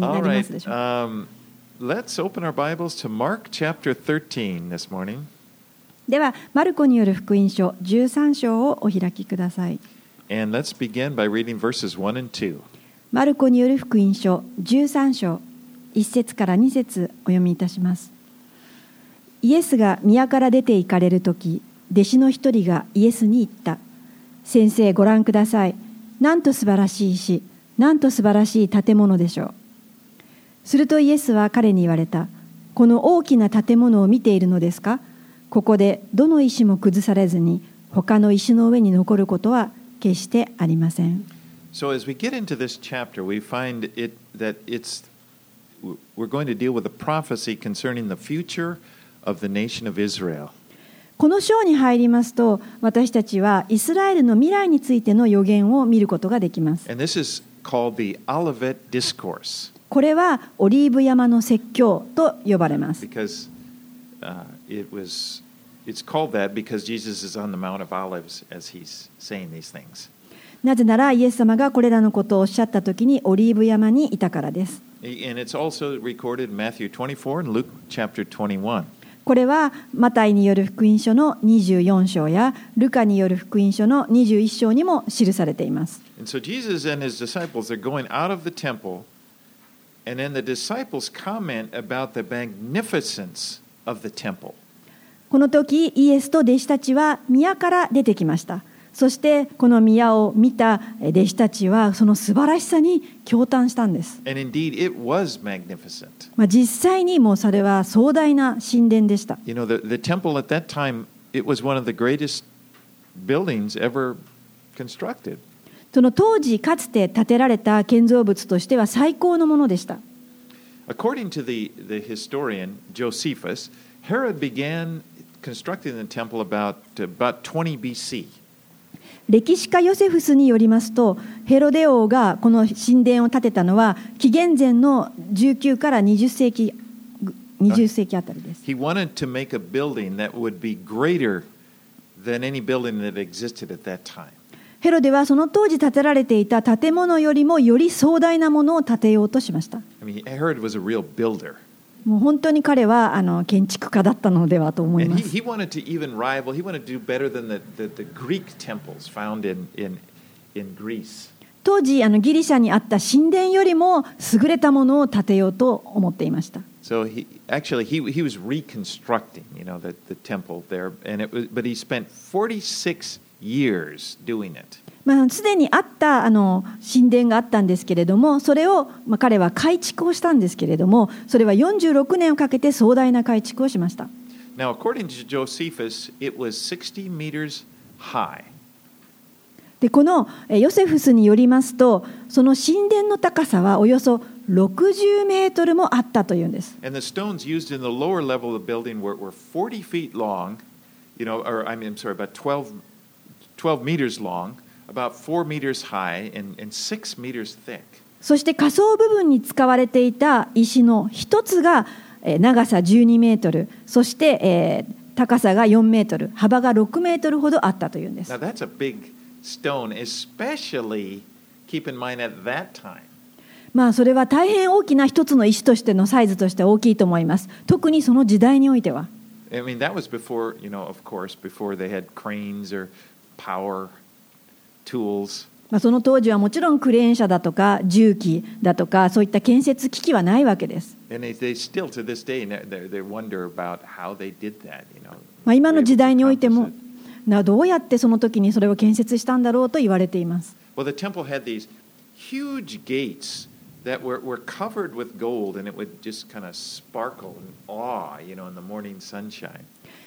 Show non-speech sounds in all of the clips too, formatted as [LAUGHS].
かになりま.すでしょうか？Um, let's open our Bibles to Mark chapter 13 this morning. では、マルコによる福音書13章をお開きください。And let's begin by reading verses 1 and 2. マルコによる福音書13章1節から2節お読みいたしますイエスが宮から出て行かれる時弟子の一人がイエスに言った先生ご覧くださいなんと素晴らしい石なんと素晴らしい建物でしょうするとイエスは彼に言われたこの大きな建物を見ているのですかここでどの石も崩されずに他の石の上に残ることは決してありません So as we get into this chapter, we find it that it's we're going to deal with a prophecy concerning the future of the nation of Israel. この章に入りますと私たちはイスラエルの未来についての予言を見ることができます And this is called the Olivet Discourse これはオリーブ山の説教と呼ばれます because uh, it was it's called that because Jesus is on the Mount of Olives as he's saying these things. なぜならイエス様がこれらのことをおっしゃった時にオリーブ山にいたからです And it's also recorded in Matthew 24 and Luke chapter 21. これはマタイによる福音書の24章やルカによる福音書の21章にも記されています And so Jesus and his disciples are going out of the temple, and then the disciples comment about the magnificence of the temple. この時イエスと弟子たちは宮から出てきましたそしてこの宮を見た弟子たちはその素晴らしさに驚嘆したんです indeed. まあ、実際にもうそれは壮大な神殿でした。You know, the, the temple at that time, it was one of the greatest buildings ever constructed. その当時かつて建てられた建造物としては最高のものでした。According to the, the historian Josephus, Herod began constructing the temple about, about 20 BC. 歴史家ヨセフスによりますとヘロデ王がこの神殿を建てたのは紀元前の19から20世紀20世紀あたりです。He wanted to make a building that would be greater than any building that existed at that time. ヘロデはその当時建てられていた建物よりもより壮大なものを建てようとしました。I mean, Herod was a real builder. もう本当に彼はあの建築家だったのではと思いま he, す。he wanted to even rival, he wanted to do better than the, the, the Greek temples found in, in, in Greece. 当時あのギリシャにあった神殿よりも優れたものを建てようと思っていました。So he actually he, he was reconstructing, you know, the, the temple there, and it was, but he spent 46 years doing it. まあ、すでにあったあの神殿があったんですけれどもそれを、まあ、彼は改築をしたんですけれどもそれは46年をかけて壮大な改築をしました Now, according to Josephus, it was 60 meters high. でこのえヨセフスによりますとその神殿の高さはおよそ60メートルもあったというんです And the stones used in the lower level of the building were, were 40 feet long, you know, or I'm sorry, about 12, 12 meters long, about 4 meters high, and, and 6 meters thick. そして下層部分に使われていた石の一つがえー長さ12メートルそしてえー高さが4メートル幅が6メートルほどあったというんです Now, that's a big stone, especially keep in mind at that time. まあそれは大変大きな一つの石としてのサイズとして大きいと思います特にその時代においては I mean, that was before, you know, of course, before they had cranes or power tools. まあその当時はもちろんクレーン車だとか重機だとかそういった建設機器はないわけです、And they, they still, to this day, they, they wonder about how they did that, you know. まあ、今の時代においても.などうやってその時にそれを建設したんだろうと言われています Well, the temple had these huge gates that were, were covered with gold, and it would just kind of sparkle and awe, you know, in the morning sunshine.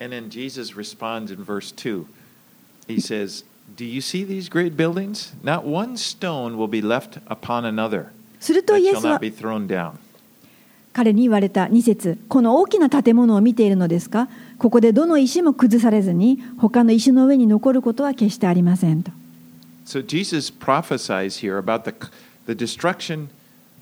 And then Jesus responds in verse 2. He says, Do you see these great buildings? Not one stone will be left upon another すると that イエ shall スは not be thrown down. 彼に言われた2節この大きな建物を見ているのですかここでどの石も崩されずに他の石の上に残ることは決してありませんと。 So Jesus prophesies here about the, the destruction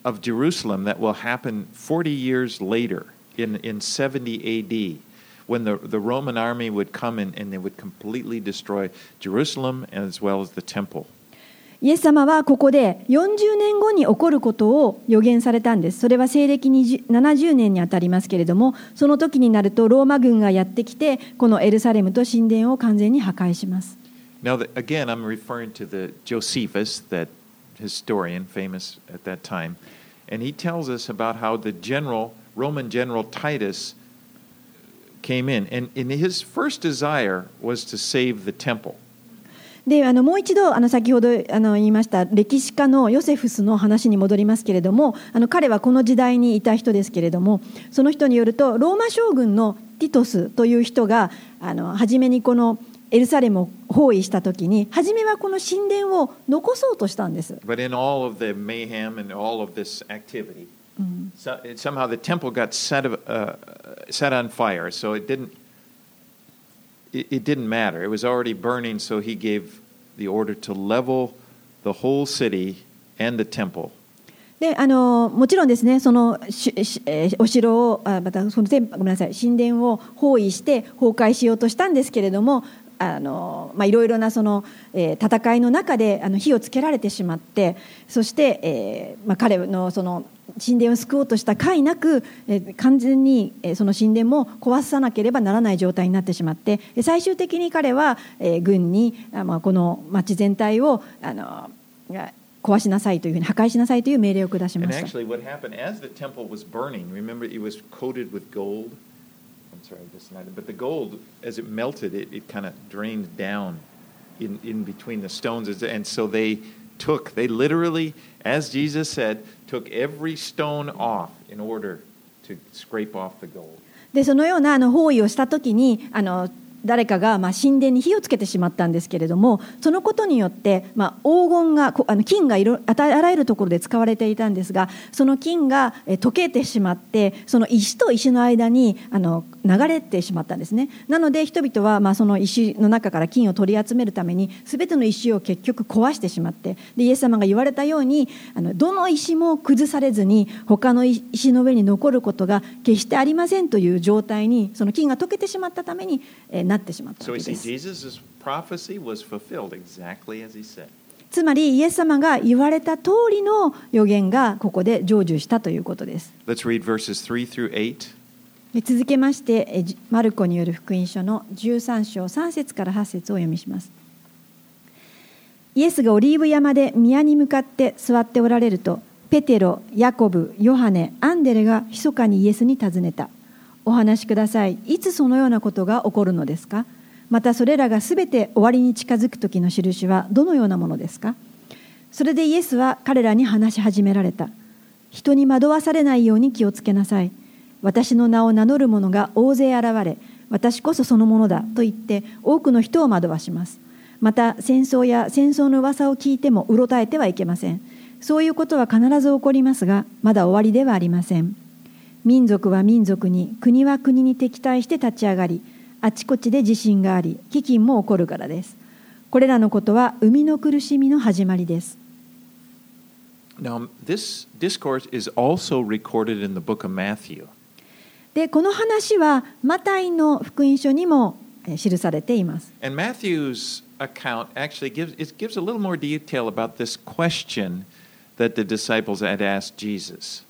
of Jerusalem that will happen 40 years later in, in 70 AD When the, the Roman army would come in and they would completely destroy Jerusalem as well as the temple. イエス様はここで40年後に起こることを予言されたんです。それは西暦20 70年にあたりますけれども、その時になるとローマ軍がやってきて、このエルサレムと神殿を完全に破壊します。Now, again, I'm referring to the Josephus, that historian famous at that time, and he tells us about how the general, Roman general Titus, came in, and, and his first desire was to save the temple. であのもう一度あの先ほどあの言いました歴史家のヨセフスの話に戻りますけれどもあの彼はこの時代にいた人ですけれどもその人によるとローマ将軍のティトスという人があの初めにこのエルサレムを包囲した時に初めはこの神殿を残そうとしたんです。But in all of the mayhem and all of this activity, so, it, somehow the temple got set, of, uh, set on fire, so it didn't, it, it didn't matter. It was already burning, so he gave the order to level the whole city and the temple. であのもちろんですねそのししえーお城をあまたその全ごめんなさい神殿を包囲して崩壊しようとしたんですけれどもあの、まあ、いろいろなその、えー戦いの中であの火をつけられてしまってそして、えーまあ、彼のその神殿を救おうとした甲斐なく、え完全に、えその神殿も壊さなければならない状態になってしまってえ最終的に彼は、え軍にあ、まあ、この町全体をあのが壊しなさいというふうに破壊しなさいという命令を下しました actually, what happened as the temple was burning, remember it was coated with gold? I'm sorry, I just not, but the gold, as it melted, it, it kind of drained down in, in between the stones. And so they took, they literally, as Jesus said, took every stone off in order to scrape off the gold. でそのようなあの包囲をした時にあの 誰かがまあ神殿に火をつけてしまったんですけれどもそのことによって、まあ、黄金があの金がいろあたあらゆるところで使われていたんですがその金が溶けてしまってその石と石の間にあの流れてしまったんですね。なので人々はまあその石の中から金を取り集めるために全ての石を結局壊してしまってでイエス様が言われたようにあのどの石も崩されずに他の石の上に残ることが決してありませんという状態にその金が溶けてしまったために、えーなってしまったわけです.つまりイエス様が言われた通りの予言がここで成就したということです Let's read verses 3 through 8. で続けましてマルコによる福音書の13章3節から8節をお読みしますイエスがオリーブ山で宮に向かって座っておられるとペテロ、ヤコブ、ヨハネ、アンデレが密かにイエスに尋ねたお話しください。いつそのようなことが起こるのですか？またそれらがすべて終わりに近づく時の印はどのようなものですか？それでイエスは彼らに話し始められた。人に惑わされないように気をつけなさい。私の名を名乗る者が大勢現れ私こそそのものだと言って多くの人を惑わします。また戦争や戦争の噂を聞いてもうろたえてはいけません。そういうことは必ず起こりますがまだ終わりではありません。民族は民族に国は国に敵対して立ち上がりあちこちで地震があり飢饉も起こるからですこれらのことは生みの苦しみの始まりです Now, this discourse is also recorded in the book of Matthew. でこの話はマタイの福音書にもえー記されています And Matthew's account actually gives it gives a little more detail about this question that the disciples had asked Jesus.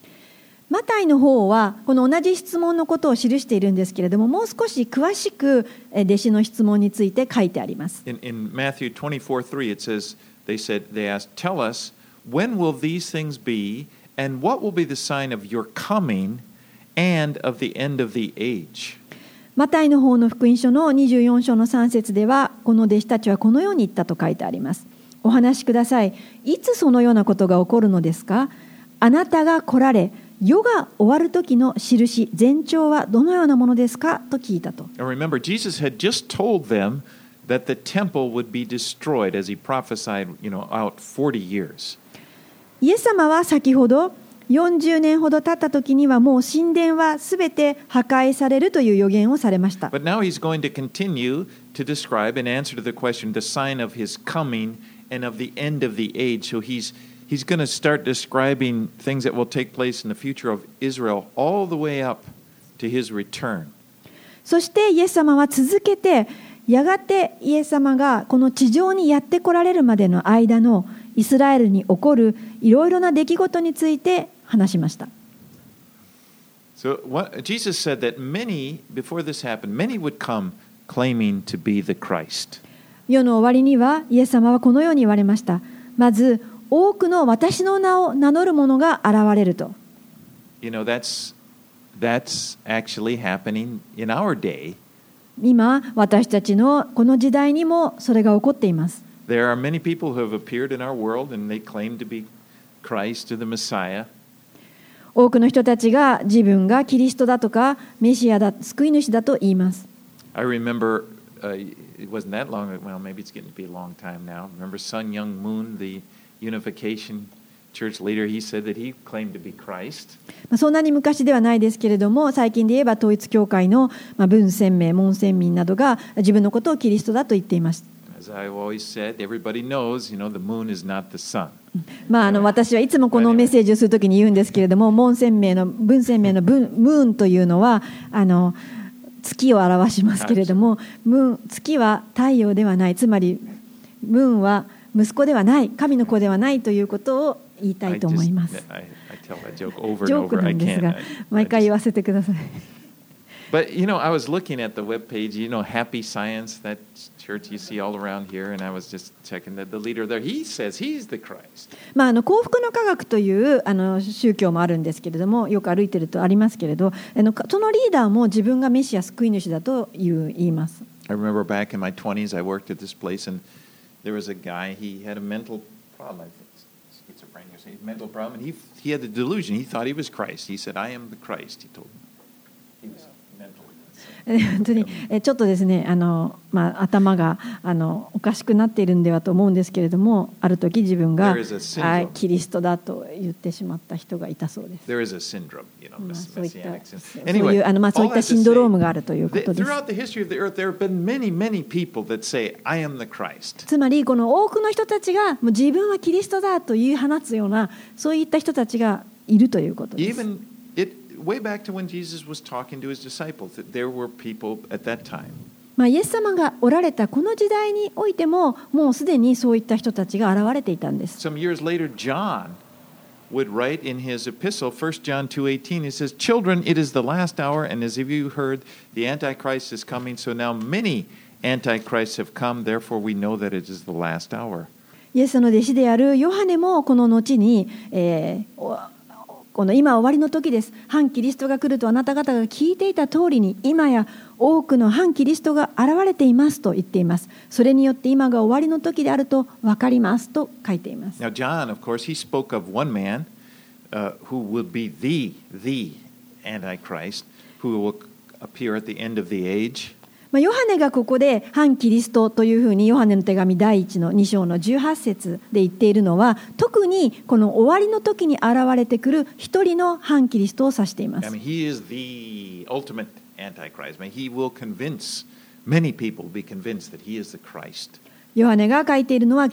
マタイの方はこの同じ質問のことを記しているんですけれどももう少し詳しくえー弟子の質問について書いてあります。In, in Matthew 24 3, it says, they said, they asked, Tell us, when will these things be, and what will be the sign of your coming and of the end of the age? マタイの方の福音書の24章の3節ではこの弟子たちはこのように言ったと書いてあります。お話しください。いつそのようなことが起こるのですか？あなたが来られ世が終わる時の印前兆はどのようなものですかと聞いたと And remember, Jesus had just told them that the temple would be destroyed as he prophesied, you know, out 40 years. イエス様は先ほど40年ほど経った時にはもう神殿はすべて破壊されるという予言をされました。But now he's going to continue to describe and answer to the question the sign of his coming and of the end of the age. So he's he's going to start describing things that will take place in the future of Israel all the way up to his return. そしてイエス様は続けてやがてイエス様がこの地上にやって来られるまでの間のイスラエルに起こるいろいろな出来事について話しました。So what, Jesus said that many before this happened, many would come claiming to be the Christ. 世の終わりにはイエス様はこのように言われました。まず多くの私の名を名乗る者が現れると。You know that's that's actually happening in our day. 今私たちのこの時代にもそれが起こっています。There are many people who have appeared in our world and they claim to be Christ or the Messiah. 多くの人たちが自分がキリストだとかメシアだ救い主だと言います。I remember uh, it wasn't that long. Well, maybe it's getting to be a long time now. Remember Sun Young Moon, the Unification Church leader? He said that he claimed to be Christ. まあそんなに昔ではないですけれども最近で言えば統一教会のまあ文鮮明門鮮民などが自分のことをキリストだと言っています。As I've always said, everybody knows, you know, the moon is not the sun. まあ、あの私はいつもこのメッセージをするときに言うんですけれども門鮮明の文鮮明の [LAUGHS] 文ムーンというのはあの月を表しますけれどもムーン月は太陽ではないつまりムーンは息子ではない神の子ではないということを言いた I いと思いま just- す。I, I that joke over ジョーク.な I んです.が I- I 毎回言 just- わせてください。But you know, I was looking at the web page. You know, Happy Science, that church you see all around here, and I was just checking that the leader there. He says he's the Christ. まあ、あの幸福の科学というあの宗教もあるんですけれどもよく歩いてるとありますけれどあのそのリーダーも自分がメシア救い主だという言います。I remember back in my 20s, I worked at this place, and there was a guy. He had a mental problem. I think schizophrenia, something, mental problem, and he he had the delusion. He thought he was Christ. He said, "I am the Christ." He told me. He was 本当にえちょっとですねあの、まあ、頭があのおかしくなっているんではと思うんですけれどもある時自分がキリストだと言ってしまった人がいたそうです。Syndrome, まあ、そういったシンドロームがあるということです。つまりこの多くの人たちがもう自分はキリストだと言い放つようなそういった人たちがいるということです。way back to when Jesus was talking to his disciples, that there were people at that time まあ、イエス様がおられたこの時代においてももうすでにそういった人たちが現れていたんです。 Some years later, John would write in his epistle, 1 John 2.18, he says, Children, it is the last hour, and as if you heard, the Antichrist is coming, so now many Antichrists have come, therefore we know that it is the last hour. イエスの弟子であるヨハネもこの後に、えーお この今終わりの時です反キリストが来るとあなた方が聞いていた通りに今や多くの反キリストが現れていますと言っていますそれによって今が終わりの時であると分かりますと書いています Now, John, of course, he spoke of one man uh, who will be the, the Antichrist, who will appear at the end of the age. まあ、ヨハネがここで反キリストというふうにヨハネの手紙第1の2章の18節で言っているのは特にこの終わりの時に現れてくる一人の反キリストを指していま I す mean, he is the ultimate Antichrist. I mean, he will convince, many people will be convinced that he is the Christ. ヨハネが書いているのは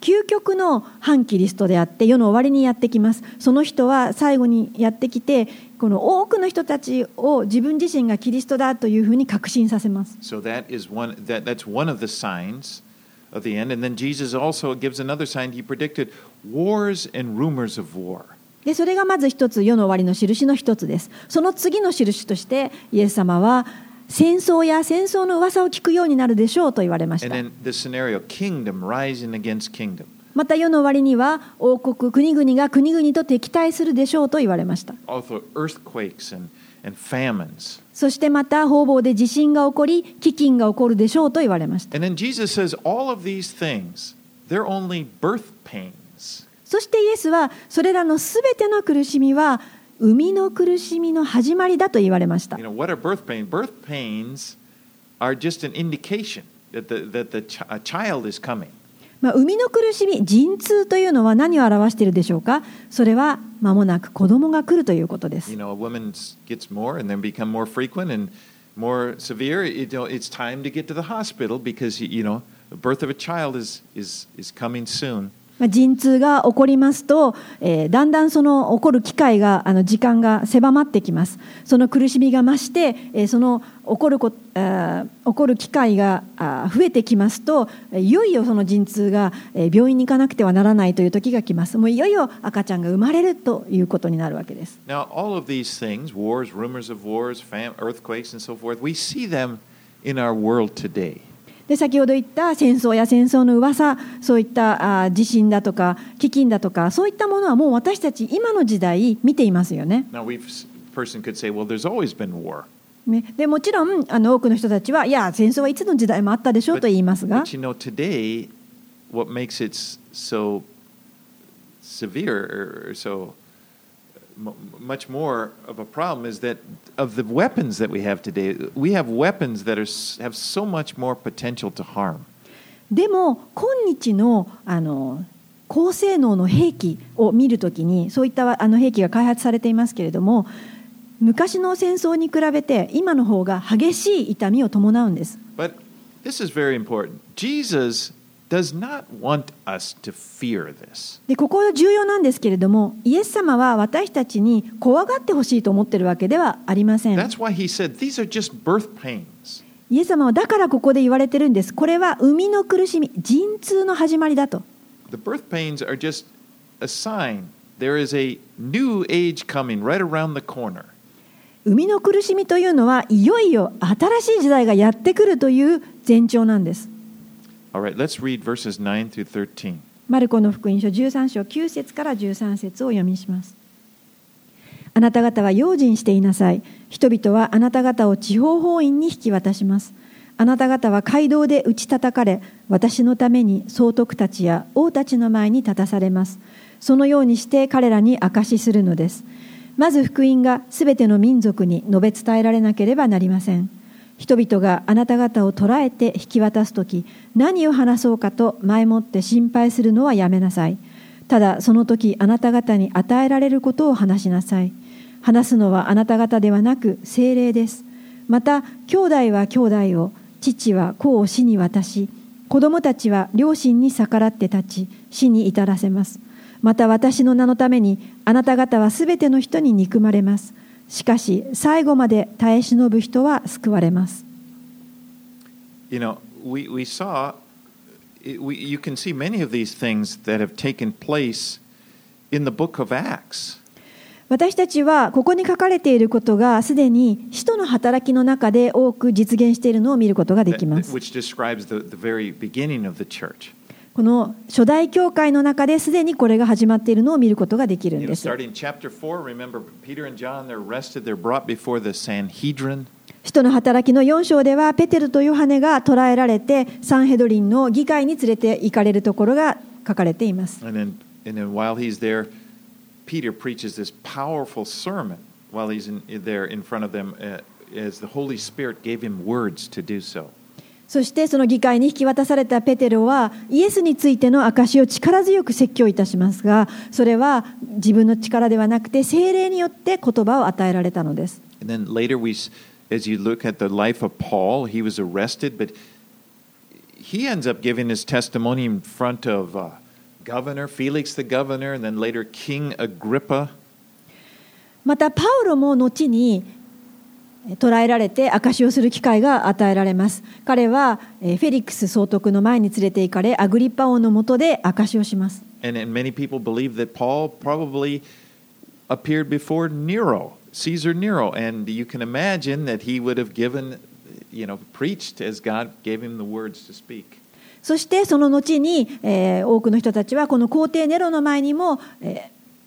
究極の反キリストであって世の終わりにやってきますその人は最後にやってきてこの多くの人たちを自分自身がキリストだというふうに確信させます So that is one that, that's one of the signs of the end. And then Jesus also gives another sign. He predicted wars and rumors of war. でそれがまず一つ世の終わりの印の一つですその次の印としてイエス様は戦争や戦争の噂を聞くようになるでしょうと言われまし And た then the scenario kingdom rising against kingdom. また世の終には王国国々が国々と敵対するでしょうと言われました。そしてまた方々で地震が起こり、飢饉が起こるでしょうと言われました。そしてイエスは、それらの全ての苦しみは、生。生みの苦しみの始まりだと言われました。まあ、生みの苦しみ、陣痛というのは何を表しているでしょうか？それはまもなく子供が来るということです。You まあ陣痛が起こりますと、えーだんだんその起こる機会があの時間が狭まってきます。その苦しみが増して、えーその起こるこあー起こる機会があ増えてきますといよいよその陣痛が、え病院に行かなくてはならないという時が来ます。もういよいよ赤ちゃんが生まれるということになるわけです。Now, all of these things, wars, rumors of wars, fam- earthquakes, and so forth, we see them in our world today. で先ほど言った戦争や戦争の噂そういった地震だとか飢饉だとかそういったものはもう私たち今の時代見ていますよね。Now, we've a person could say, well, there's always been war. ね。でもちろんあの多くの人たちはいや戦争はいつの時代もあったでしょうと言いますが。But you know, today, what makes it so severe or so mu- much more of a problem is that of the weapons that we have today, we have weapons that are have so much more potential to harm. でも今日のあの高性能の兵器を見るときにそういったあの兵器が開発されていますけれども昔の戦争に比べて今の方が激しい痛みを伴うんです But this is very important. Jesus does not want us to fear this. でここ重要なんですけれどもイエス様は私たちに怖がってほしいと思っているわけではありません That's why he said these are just birth pains. イエス様はだからここで言われてるんですこれは生みの苦しみ陣痛の始まりだと The birth pains are just a sign there is a new age coming right around the corner. 生みの苦しみというのはいよいよ新しい時代がやってくるという前兆なんです right, let's read verses 9 through 13. マルコの福音書13章9節から13節を読みします。あなた方は用心していなさい。人々はあなた方を地方法院に引き渡します。あなた方は街道で打ち叩かれ私のために総督たちや王たちの前に立たされます。そのようにして彼らに証しするのです。まず福音がすべての民族に述べ伝えられなければなりません。人々があなた方を捕らえて引き渡す時何を話そうかと前もって心配するのはやめなさい。ただその時あなた方に与えられることを話しなさい。話すのはあなた方ではなく精霊です。また兄弟は兄弟を父は子を死に渡し子供たちは両親に逆らって立ち死に至らせます。また私の名のためにあなた方はすべての人に憎まれます。しかし、最後まで耐え忍ぶ人は救われます。私たちは、ここに書かれていることが、すでに使徒の働きの中で多く実現しているのを見ることができます。この初代教会の中ですでにこれが始まっているのを見ることができるんです。人の働きの4章では、ペテルとヨハネが捕らえられて、サンヘドリンの議会に連れて行かれるところが書かれています。そしてその議会に引き渡されたペテロはイエスについての証しを力強く説教いたしますがそれは自分の力ではなくて精霊によって言葉を与えられたのです And then later, we, as you look at the life of Paul, he was arrested, but he ends up giving his testimony in front of uh, Governor Felix the governor, and then later King Agrippa. またパウロも後にえ捕らえられて証しをする機会が与えられます彼はえフェリックス総督の前に連れて行かれアグリッパ王のもとで証しをします and many people believe that Paul probably appeared before Nero, Caesar Nero, and you can imagine that he would have given, you know, preached as God gave him the words to speak. そしてその後に、えー多くの人たちはこの皇帝ネロの前にも、えー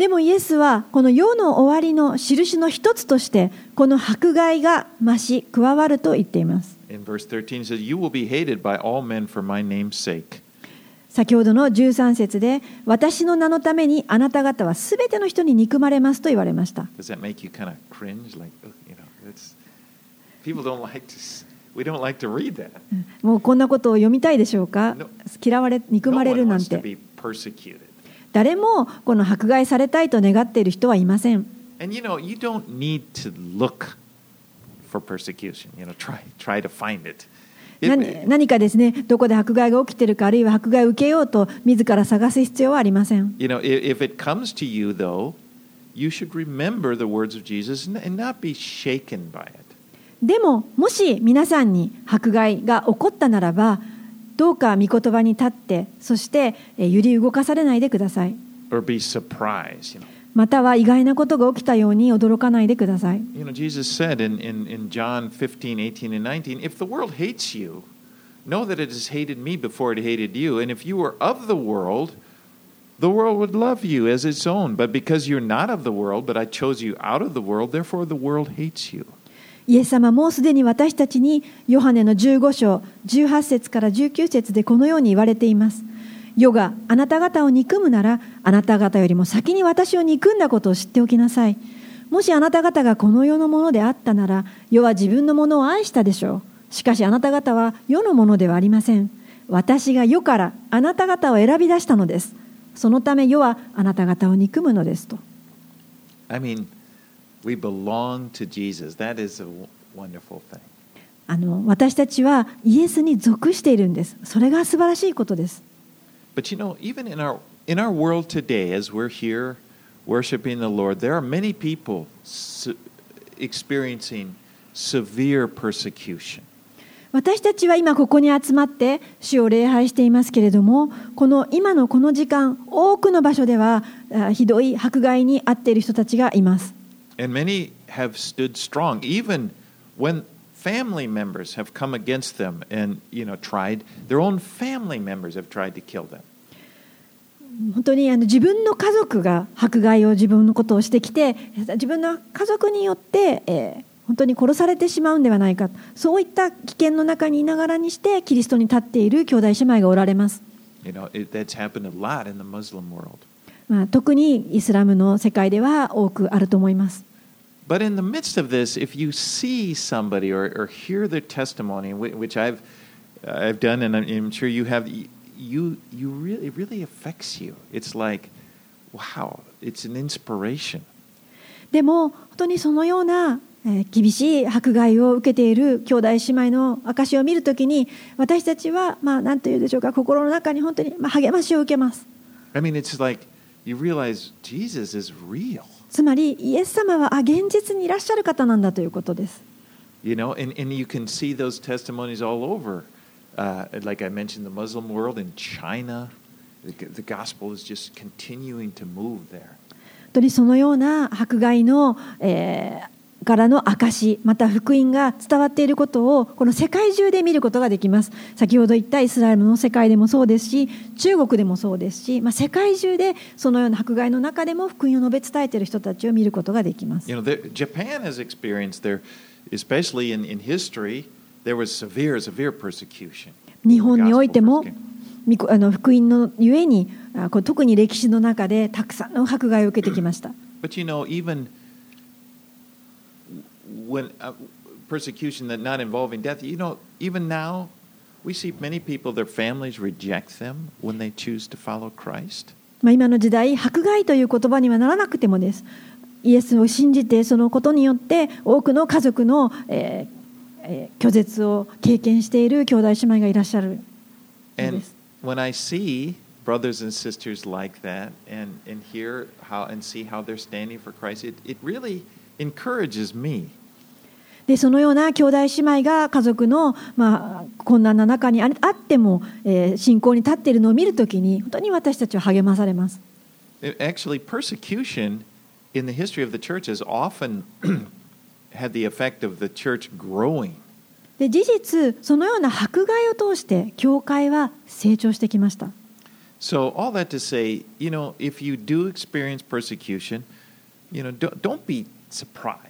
でもイエスはこの世の終わりの印の一つとしてこの迫害が増し加わると言っています。先ほどの13節で私の名のためにあなた方はすべての人に憎まれますと言われました。もうこんなことを読みたいでしょうか？[LAUGHS] 嫌われ、憎まれるなんて。誰もこの迫害されたいと願っている人はいません。何かですね、どこで迫害が起きているか、あるいは迫害を受けようと、自ら探す必要はありません。でも、もし皆さんに迫害が起こったならば、どうか御言葉に立ってそしてえー揺り動かされないでくださいまたは意外なことが起きたように驚かないでください you know Jesus said in, in, in John 15, 18, and 19, if the world hates you, know that it has hated me before it hated you. And if you were of the world, the world would love you as its own. But because you're not of the world, but I chose you out of the world, therefore the world hates you. イエス様もうすでに私たちにヨハネの15章18節から19節でこのように言われています。世があなた方を憎むならあなた方よりも先に私を憎んだことを知っておきなさい。もしあなた方がこの世のものであったなら世は自分のものを愛したでしょう。しかしあなた方は世のものではありません。私が世からあなた方を選び出したのです。そのため世はあなた方を憎むのですと。I mean, we belong to Jesus. That is a wonderful thing. あの私たちはイエスに属しているんですそれが素晴らしいことです But you know, even in our in our world today, as we're here worshiping the Lord, there are many people experiencing severe persecution. 私たちは今ここに集まって主を礼拝していますけれどもこの今のこの時間多くの場所ではあひどい迫害に遭っている人たちがいます And many have stood strong, even when family members have come against them and you know tried. Their own family members have tried to kill them. 本当にあの自分の家族が迫害を自分のことをしてきて自分の家族によって、えー本当に殺されてしまうんではないかそういった危険の中にいながらにしてキリストに立っている兄弟姉妹がおられます、You know, it. まあ、特にイスラムの世界では多くあると思います But in the midst of this, if you see somebody or, or hear their testimony, whi- which I've I've done, and I'm, I'm sure you have, y- you you really it really affects you. It's like, wow, it's an inspiration. でも本当にそのようなえー厳しい迫害を受けている兄弟姉妹の証を見るときに私たちはまあ何というでしょうか心の中に本当にまあ励ましを受けます I mean, it's like you realize Jesus is real. つまりイエス様はあ現実にいらっしゃる方なんだということです You know, and, and you can see those testimonies all over. Uh, like I mentioned, the Muslim world in China, the, the gospel is just continuing to move there. 本当にそのような迫害の、えーからの証また福音が伝わっていることをこの世界中で見ることができます。先ほど言ったイスラエルの世界でもそうですし中国でもそうですし、まあ、世界中でそのような迫害の中でも福音を述べ伝えている人たちを見ることができます。You know, there, Japan has experienced there, especially in, in history, there was severe, severe persecution. 日本においてもあの福音のゆえにあこう特に歴史の中でたくさんの迫害を受けてきました。But you know, even when uh, persecution that not involving death, you know, even now, we see many people, their families reject them when they choose to follow Christ. まあ、今の時代迫害という言葉にはならなくてもですイエスを信じてそのことによって多くの家族の、えーえー拒絶を経験している兄弟姉妹がいらっしゃる And Yes. when I see brothers and sisters like that and, and hear how and see how they're standing for Christ, it, it really encourages me. でそのような兄弟姉妹が家族の、まあ、困難な中にああっても、えー信仰に立っているのを見るときに本当に私たちは励まされます actually, persecution in the history of the church has often had the effect of the church growing. で事実そのような迫害を通して教会は成長してきました So, all that to say, you know, if you do experience persecution, you know, don't, don't be surprised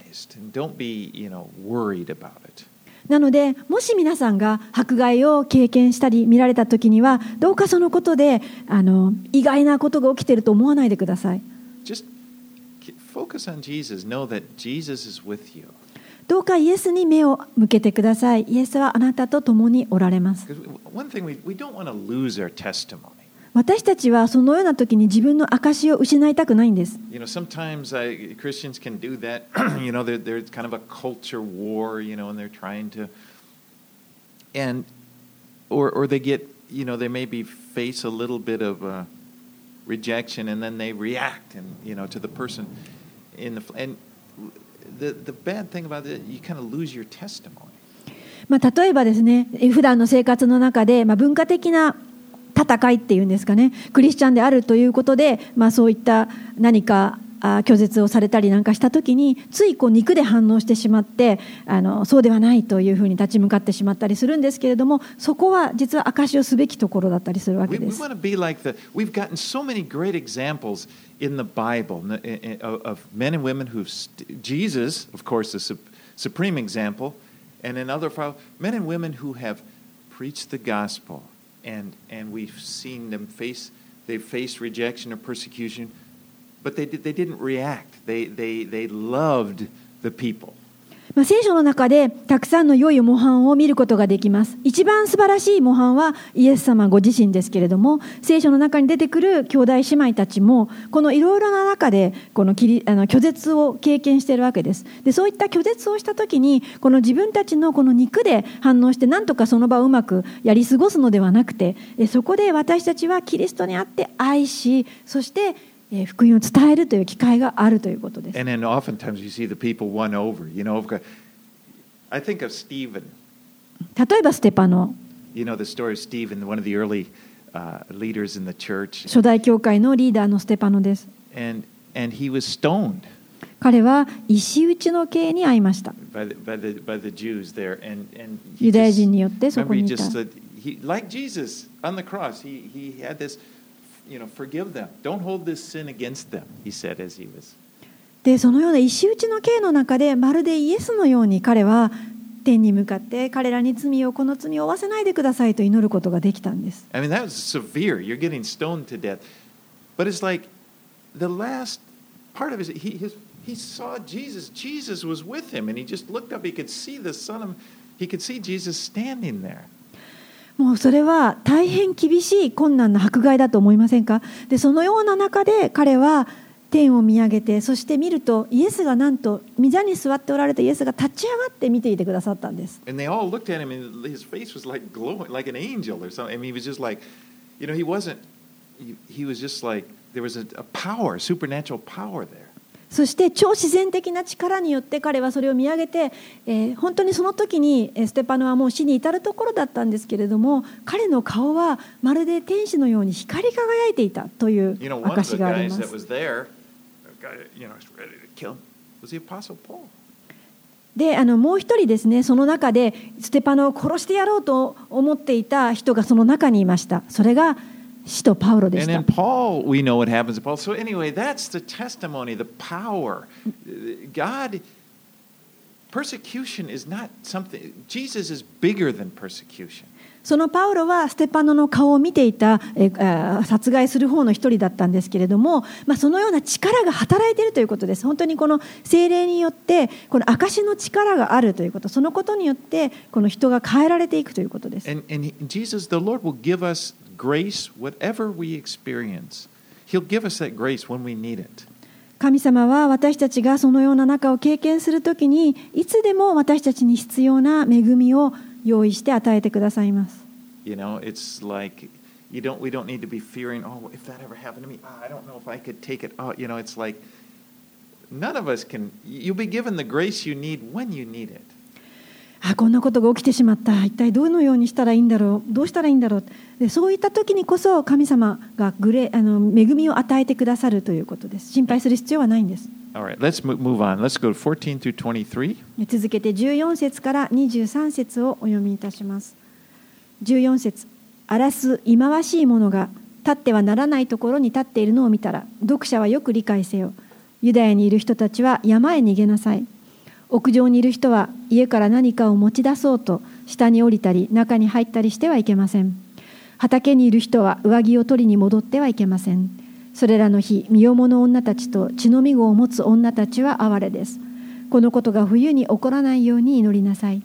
なので、もし皆さんが迫害を経験したり見られたときには、どうかそのことであの意外なことが起きていると思わないでください。どうかイエスに目を向けてください。イエスはあなたと共におられます。私たちはそのようなときに自分の証を失いたくないんです。まあ例えばですね、普段の生活の中で、まあ、文化的な戦いっていうんですかねクリスチャンであるということで、まあ、そういった何かあ拒絶をされたりなんかした時についこう肉で反応してしまってあのそうではないというふうに立ち向かってしまったりするんですけれどもそこは実は証しをすべきところだったりするわけ we です want to be like the. We've gotten so many great examples in the Bible of, men and women who've. St- Jesus, of course, the supreme example, and in other files, men and women who have preached the gospel, and and we've seen them face. They faced rejection or persecution, but they did, they didn't react. They they they loved the people. まあ、聖書の中でたくさんの良い模範を見ることができます。一番素晴らしい模範はイエス様ご自身ですけれども聖書の中に出てくる兄弟姉妹たちもこのいろいろな中でこのあの拒絶を経験しているわけです。でそういった拒絶をした時にこの自分たちのこの肉で反応してなんとかその場をうまくやり過ごすのではなくてそこで私たちはキリストにあって愛しそして福音を伝えるという機会があるということです。例えば、ステパノ。初代教会のリーダーのステパノです。彼は石打ちの刑に遭いました。ユダヤ人によってそこにいた。You know, forgive them. Don't hold this sin against them. He said as he was. でそのような石打ちの刑の中でまるでイエスのように彼は天に向かって彼らに罪をこの罪を負わせないでくださいと祈ることができたんです I mean that was severe. You're getting stoned to death, but it's like the last part of his he his, he saw Jesus. Jesus was with him, and he just looked up. He could see the Son of he could see Jesus standing there. もうそれは大変厳しい困難な迫害だと思いませんか？でそのような中で彼は天を見上げてそして見るとイエスがなんと御座に座っておられたイエスが立ち上がって見ていてくださったんです。There was a power, supernatural power there. そして超自然的な力によって彼はそれを見上げて、えー本当にその時にえーステパノはもう死に至るところだったんですけれども彼の顔はまるで天使のように光り輝いていたという証があります.であのもう一人ですねその中でステパノを殺してやろうと思っていた人がその中にいましたそれが使徒パウロでし。そのパウロはステパノの顔を見ていた、えー、殺害する方の一人だったんですけれども、まあ、そのような力が働いているということです。本当にこの精霊によってこの証の力があるということ。そのことによってこの人が変えられていくということです。the Lord, will give us grace, whatever we experience. He'll give us that grace when we need it. 神様は私たちがそのような中を経験するときにいつでも私たちに必要な恵みを用意して与えてくださいます You know, it's like you don't. We don't need to be fearing. Oh, if that ever happened to me, oh, I don't know if I could take it. Oh, you know, it's like none of us can. You'll be given the grace you need when you need it. あこんなことが起きてしまった。一体どのようにしたらいいんだろう。どうしたらいいんだろう。でそういった時にこそ神様がグレあの恵みを与えてくださるということです。心配する必要はないんです。All right, let's mo- move on. Let's go to 14 through 23. 続けて14節から23節をお読みいたします。14節荒らす忌まわしい者が立ってはならないところに立っているのを見たら読者はよく理解せよ。ユダヤにいる人たちは山へ逃げなさい屋上にいる人は家から何かを持ち出そうと下に降りたり中に入ったりしてはいけません。畑にいる人は上着を取りに戻ってはいけません。それらの日身重の女たちと血のみ子を持つ女たちは哀れです。このことが冬に起こらないように祈りなさい。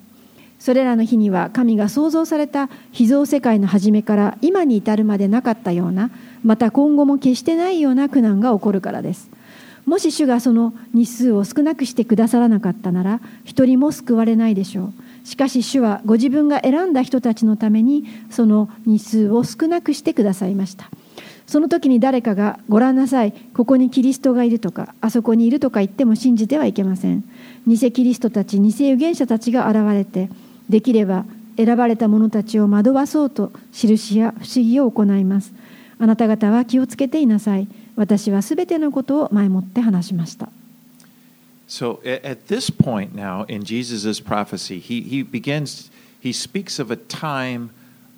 それらの日には神が創造された秘蔵世界の初めから今に至るまでなかったようなまた今後も決してないような苦難が起こるからです。もし主がその日数を少なくしてくださらなかったなら一人も救われないでしょう。しかし主はご自分が選んだ人たちのためにその日数を少なくしてくださいました。その時に誰かが「ご覧なさいここにキリストがいる」とか「あそこにいる」とか言っても信じてはいけません。偽キリストたち偽預言者たちが現れてできれば選ばれた者たちを惑わそうと印や不思議を行います。あなた方は気をつけていなさい。私はすべてのことを前もって話しました So at this point now in Jesus' prophecy, he, he begins, he speaks of a time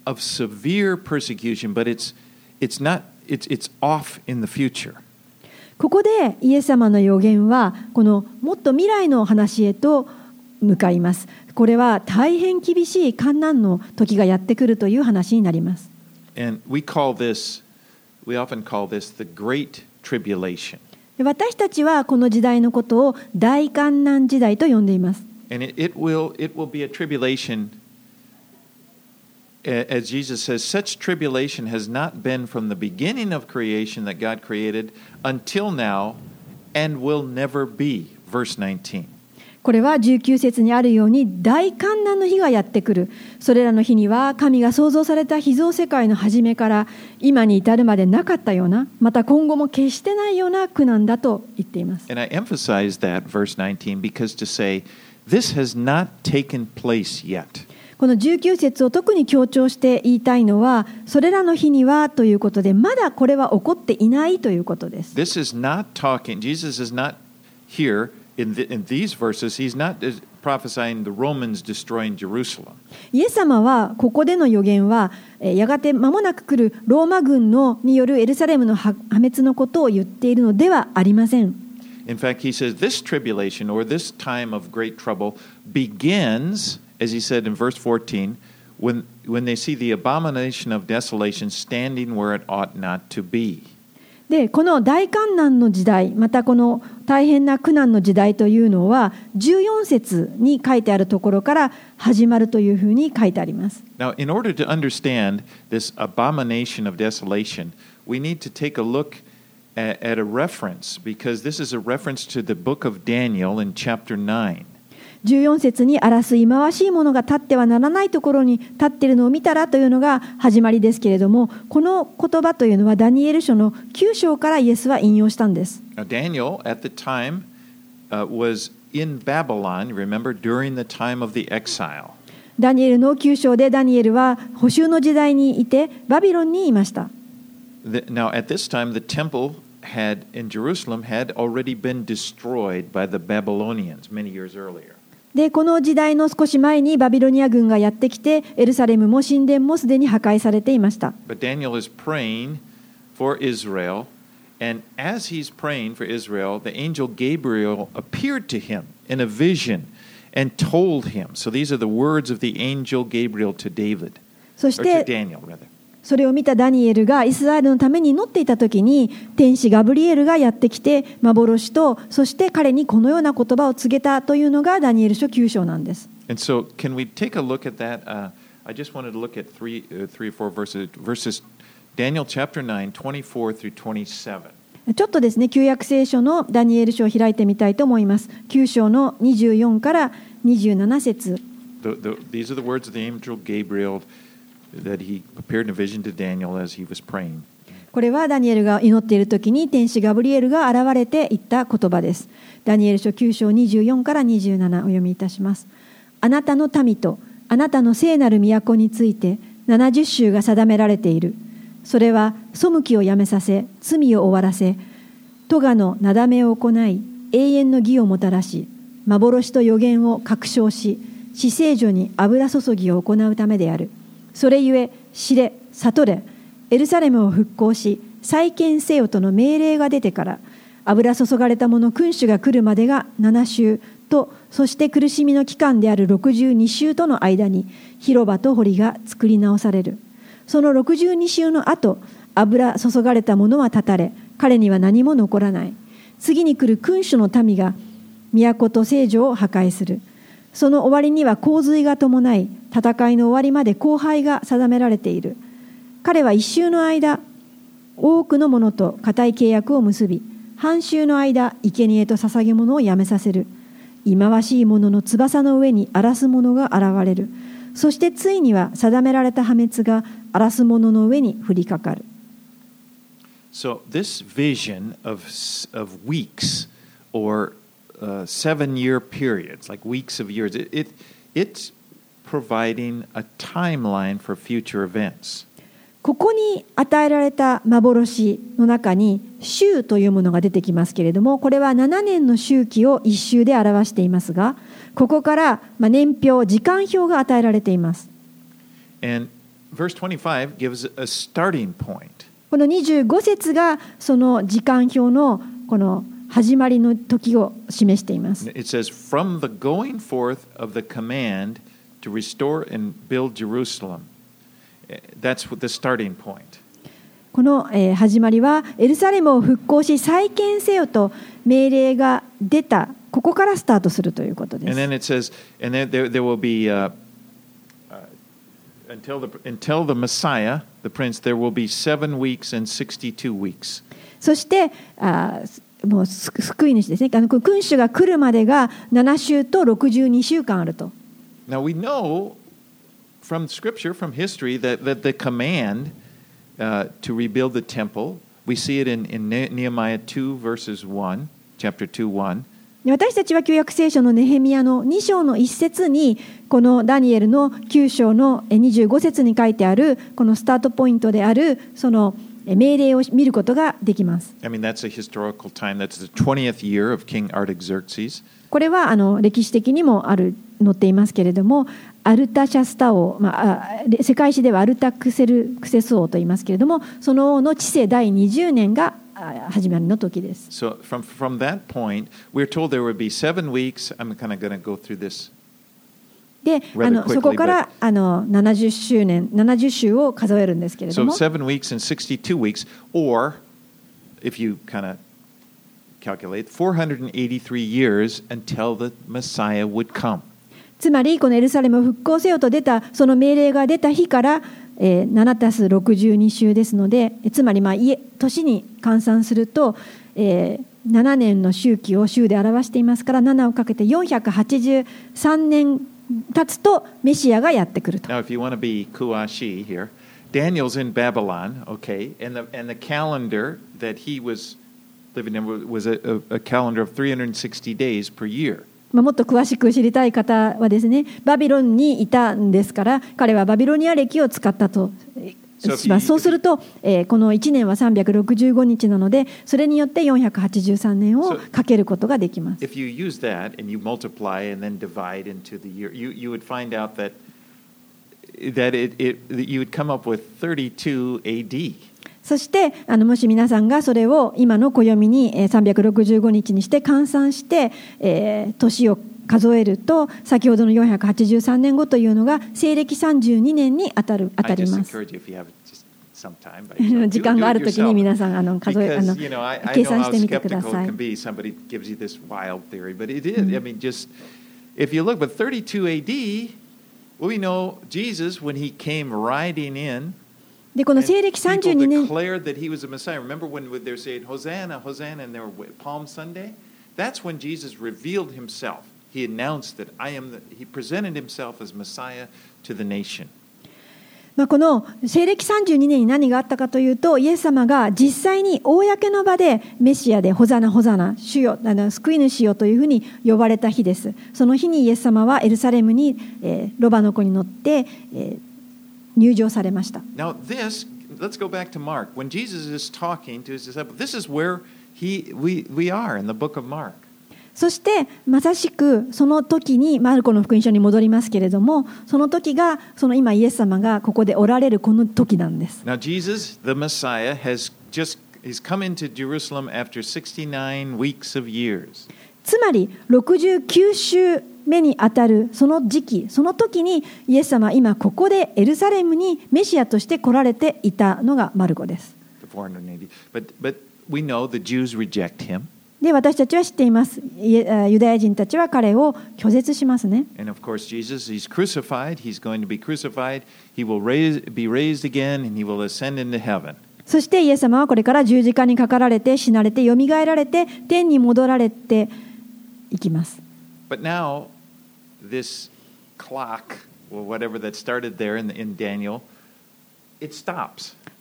of severe persecution, but it's, it's not, it's, it's off in the future. ここでイエス様の予言はこのもっと未来の話へと向かいますこれは大変厳しい観難の時がやってくるという話になります And we call this, we often call this the Great Tribulation. 私たちはこの時代のことを大観難時代と呼んでいます And it, it, will, it will be a tribulation, a- as Jesus says, such tribulation has not been from the beginning of creation that God created until now and will never be. Verse 19. これは19節にあるように大観難の日がやってくる。それらの日には神が創造された秘蔵世界の初めから今に至るまでなかったようなまた今後も決してないような苦難だと言っています。And I emphasize that, verse 19, because to say, this has not taken place yet. この19節を特に強調して言いたいのはそれらの日にはということでまだこれは起こっていないということです。This is not talking, Jesus is not here in, the, in these verses, he's not uh, prophesying the Romans destroying Jerusalem. イエス様はここでの予言はえーやがて間もなく来るローマ軍のによるエルサレムの破破滅のことを言っているのではありません In fact, he says this tribulation or this time of great trouble begins, as he said in verse 14, when, when they see the abomination of desolation standing where it ought not to be. でこの大観難の時代またこの大変な苦難の時代というのは14節に書いてあるところから始まるというふうに書いてあります Now, in order to understand this abomination of desolation, we need to take a look at, at a reference because this is a reference to the book of Daniel in chapter 9. 14節にあらすいまわしいものが立ってはならないところに立っているのを見たらというのが始まりですけれどもこの言葉というのはダニエル書の9章からイエスは引用したんです。ダニエルの9章で、ダニエルは、補修の at the time、uh, was in Babylon, remember, during the time of the exile. ダニエルの旧章でダニエルは捕囚の時代にいてバビロンにいました。Had, had でこの時代の少し前にバビロニア軍がやってきてエルサレムも神殿もすでに破壊されていましたそして。それを見たダニエルがイスラエルのために祈っていた時に天使ガブリエルがやってきて幻とそして彼にこのような言葉を告げたというのがダニエル書9章なんです。ちょっとですね、旧約聖書のダニエル書を開いてみたいと思います。9章の24から27節。That he appeared in a vision to Daniel as he was praying. これはダニエルが祈っている時に天使ガブリエルが現れて言った言葉です。ダニエル書9章24から27お読みいたします。あなたの民とあなたの聖なる都について70州が定められている。それは背きをやめさせ、罪を終わらせ、咎のなだめを行い、永遠の義をもたらし、幻と予言を確証し、死聖女に油注ぎを行うためである。それゆえ知れ、悟れ、エルサレムを復興し再建せよとの命令が出てから油注がれた者君主が来るまでが7週とそして苦しみの期間である62週との間に広場と堀が作り直される。その62週の後油注がれた者は断たれ彼には何も残らない。次に来る君主の民が都と聖女を破壊する。その終わりには洪水が伴い戦いの終わりまで荒廃が定められている。彼は一周の間多くの者と固い契約を結び半周の間生贄と捧げ物をやめさせる。忌まわしい者の翼の上に荒らす者が現れる。そしてついには定められた破滅が荒らす者の上に降りかかる。So, this vision of, of weeks or seven year periods, like weeks of years. it it providing a timeline for future events. ここに与えられた幻の中に週というものが出てきますけれどもこれは7年の周期を1週で表していますがここから年表時間表が与えられていますこの25節がその時間表のこの始まりの時を示しています It says, From the going forth of the command to restore and build Jerusalem. Eh, That's the starting point. この、えー始まりはエルサレムを復興し再建せよと命令が出たここからスタートするということで And す then it says, and then there, there will be, uh, uh, until, the, until the Messiah, the Prince, there will be seven weeks and 62 weeks. そしてあーもうす救い主ですねあの君主が来るまでが7週と62週間あると Now we know from Scripture, from history, that, that the command uh, to rebuild the temple, we see it in, in Ne- Nehemiah 2, verses 1, chapter 2, 1. で私たちは旧約聖書のネヘミヤの2章の1節にこのダニエルの9章のえ25節に書いてあるこのスタートポイントであるそのえ命令を見ることができます。I mean, that's a historical time. That's the 20th year of King Artaxerxes. これはあの歴史的にもある載っていますけれどもアルタシャスタ王、まあ、世界史ではアルタクセルクセス王と言いますけれどもその王の治世第20年があ始まりの時です。So from, from that point, we're told there would be seven weeks. I'm kind of going to go through this. であのそこからあの70周年70週を数えるんですけれど So も seven weeks and 62 weeks, or if you kind of calculate, 483 years until the Messiah would come. つまりこのエルサレムを復興せよと出たその命令が出た日から、えー7たす62週ですのでえつまりまあ家年に換算すると、えー7年の周期を週で表していますから7をかけて483年経つとメシアがやってくると。Now, if you want to be kuashi here, Daniel's in Babylon, okay, and the, and the calendar that he was living in was a, a, calendar of 360 days per year. まあ、もっと詳しく知りたい方はですねバビロンにいたんですから彼はバビロニア歴を使ったとそうすると、え、この1年は365日なので、それによって483年をかけることができます。そしてあの、もし皆さんがそれを今の暦に365日にして換算して、えー、年を数えると先ほどの483年後というのが西暦32年に当たる当たります。時間があるときに.皆さんあの数えあの計算してみてください if you look, but 32 AD, we know Jesus when he came riding in. でこの西暦 people 32年. Remember when they were saying Hosanna, Hosanna, and they were Palm Sunday? That's when Jesus revealed himself. He announced that I am. The, he presented himself as Messiah to the nation. まあ、この西暦32年に何があったかというとイエス様が実際に公の場でメシアでホザナホザナ主よあの救い主よというふうに呼ばれた日ですその日にイエス様はエルサレムに、えーロバの子に乗って、えー入場されました Now, this, let's go back to Mark. When Jesus is talking to his disciples, this is where he, we, we are in the book of Mark. そしてまさしくその時にマルコの福音書に戻りますけれどもその時がその今イエス様がここでおられるこの時なんです Now, Jesus, the Messiah, has just he's come into Jerusalem after 69 weeks of years. つまり69週目にあたるその時期その時にイエス様は今ここでエルサレムにメシアとして来られていたのがマルコです The 480. But but we know the Jews reject him. で私たちは知っています。ユダヤ人たちは彼を拒絶しますね。そして、イエス様はこれから十字架にかかられて、死なれて、蘇られて、天に戻られていきます。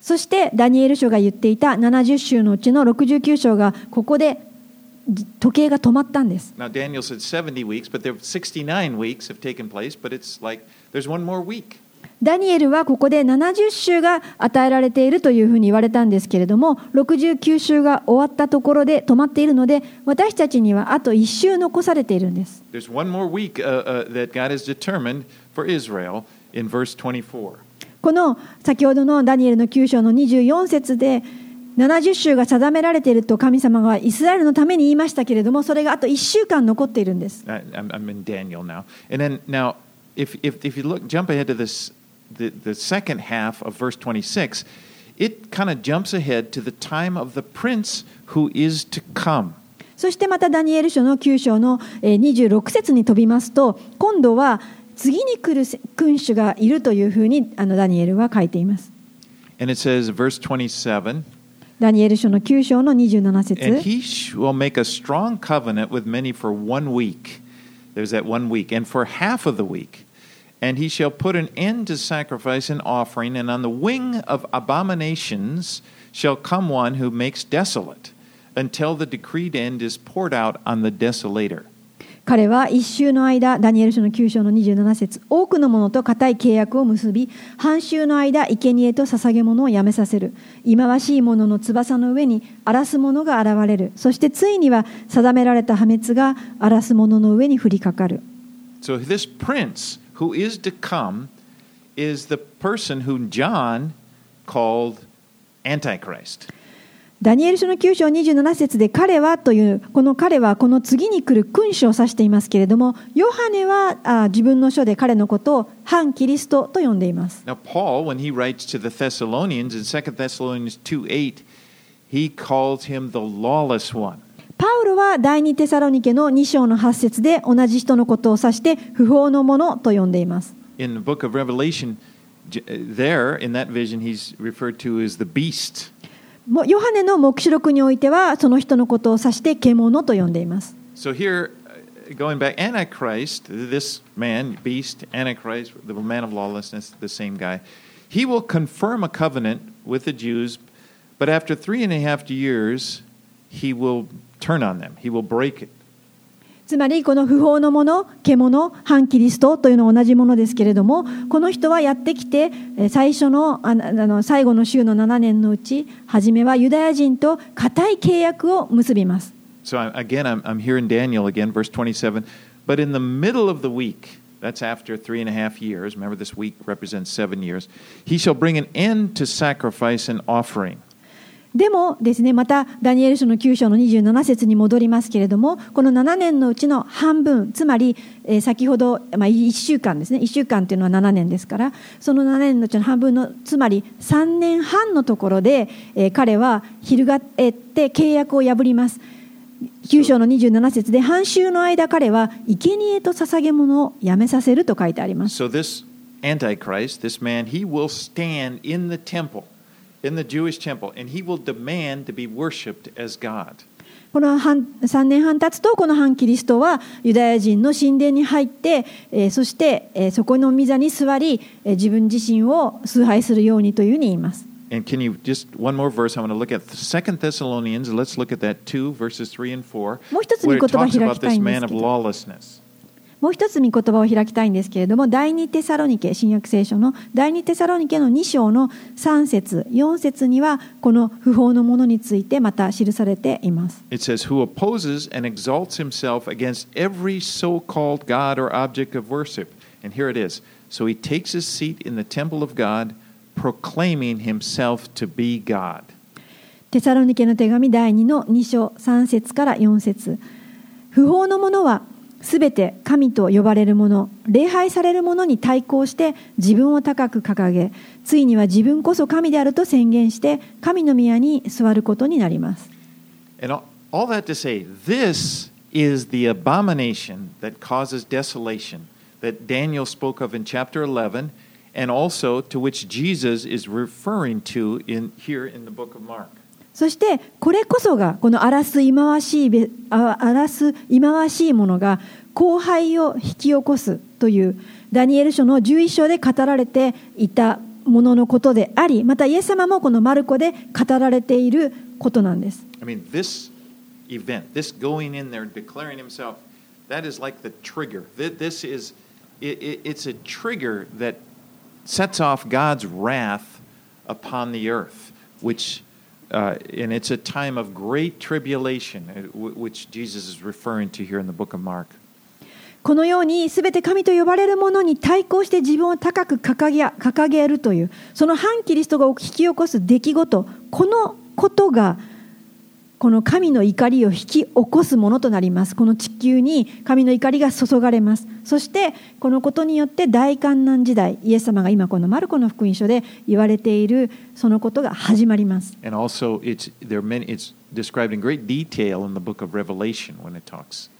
そして、ダニエル書が言っていた70週のうちの69章がここで時計が止まったんです。ダニエルはここで70週が与えられているというふうに言われたんですけれども69週が終わったところで止まっているので私たちにはあと1週残されているんです。この先ほどのダニエルの9章の24節で70週が定められていると神様はイスラエルのために言いましたけれども、それがあと1週間残っているんです。そしてまたダニエル書の9章の26節に飛びますと、今度は次に来る君主がいるというふうにあのダニエルは書いています。ダニエル書の9章の27 and 節 he sh- will make a strong covenant with many for one week. There's that one week, and for half of the week. And he shall put an end to sacrifice and offering, and on the wing of abominations shall come one who makes desolate, until the decreed end is poured out on the desolator. 彼は一週の間ダニエル書の9章の27節多くの者と固い契約を結び半週の間生贄と捧げ物をやめさせる。忌まわしい者の翼の上に荒らす者が現れる。そしてついには定められた破滅が荒らす者の上に降りかかる。So this prince who is to come is the person whom John called Antichrist. ダニエル書の9章27節で彼はというこの彼はこの次に来る君主を指していますけれどもヨハネはあ自分の書で彼のことを反キリストと呼んでいます Now, Paul, when he writes to the Thessalonians in 2 Thessalonians 2 8, he calls him the lawless one. パウロは第二テサロニケの2章の8節で同じ人のことを指して不法の者と呼んでいます In the book of Revelation, there in that vision, he's referred to as the beast. もヨハネの黙示録においてはその人のことを指して獣と呼んでいます So here, uh, going back, Antichrist, this man, beast, Antichrist, the man of lawlessness, the same guy, he will confirm a covenant with the Jews, but after three and a half years, he will turn on them. He will break it. つまりこの不法の者、獣、反キリストというのは同じものですけれども、この人はやってきて、え最初のあのあの最後の週の7年のうち、初めはユダヤ人と固い契約を結びます。So I, again, I'm, I'm here in Daniel again, verse 27. But in the middle of the week, that's after three and a half years, remember this week represents seven years, he shall bring an end to sacrifice and offering. でもですね、またダニエル書の9章の27節に戻りますけれども、この7年のうちの半分、つまり、え先ほど、まあ、1週間ですね、1週間というのは7年ですから、その7年のうちの半分の、つまり3年半のところで、え彼は翻って契約を破ります。9章の27節で、半週の間彼は生贄と捧げ物をやめさせると書いてあります。So this Antichrist, this man, he will stand in the temple, in the Jewish temple, and he will demand to be worshipped as God. この半3年半経つとこの反キリストはユダヤ人の神殿に入って、えーそして、えーそこの御座に座り、えー自分自身を崇拝するようにというふうに言います。And can you just one more verse? I want to look at Second Thessalonians. Let's look at that two verses three and four, もう一つ it 言葉開きたいんですけど.もう一つ御言葉を開きたいんですけれども第二テサロニケ新約聖書の第二テサロニケの2章の3節4節にはこの不法のものについてまた記されています。It says, Who opposes and exalts himself against every so called God or object of worship. And here it is. So he takes his seat in the temple of God, proclaiming himself to be God. テサロニケの手紙第2の2章3節から4節不法のものはすべて神と呼ばれるもの礼拝されるものに対抗して自分を高く掲げついには自分こそ神であると宣言して神の宮に座ることになります And all, all that to say, this is the abomination that causes desolation that Daniel spoke of in chapter 11, and also to which Jesus is referring to in, here in the book of Mark. そしてこれこそがこの荒らす忌まわしいべあ荒らす忌まわしいものが荒廃を引き起こすというダニエル書の11章で語られていたもののことでありまたイエス様もこのマルコで語られていることなんです I mean, this event, this going in there, declaring himself, that is like the trigger. Th- This is, it, it, it's a trigger that sets off God's wrath upon the earth, which, uh, and it's a time of great tribulation, which Jesus is referring to here in the book of Mark. このようにすべて神と呼ばれるものに対抗して自分を高く掲げ掲げるというその反キリストが引き起こす出来事このことがこの神の怒りを引き起こすものとなります。この地球に神の怒りが注がれます。そしてこのことによって大観難時代、イエス様が今このマルコの福音書で言われているそのことが始まります。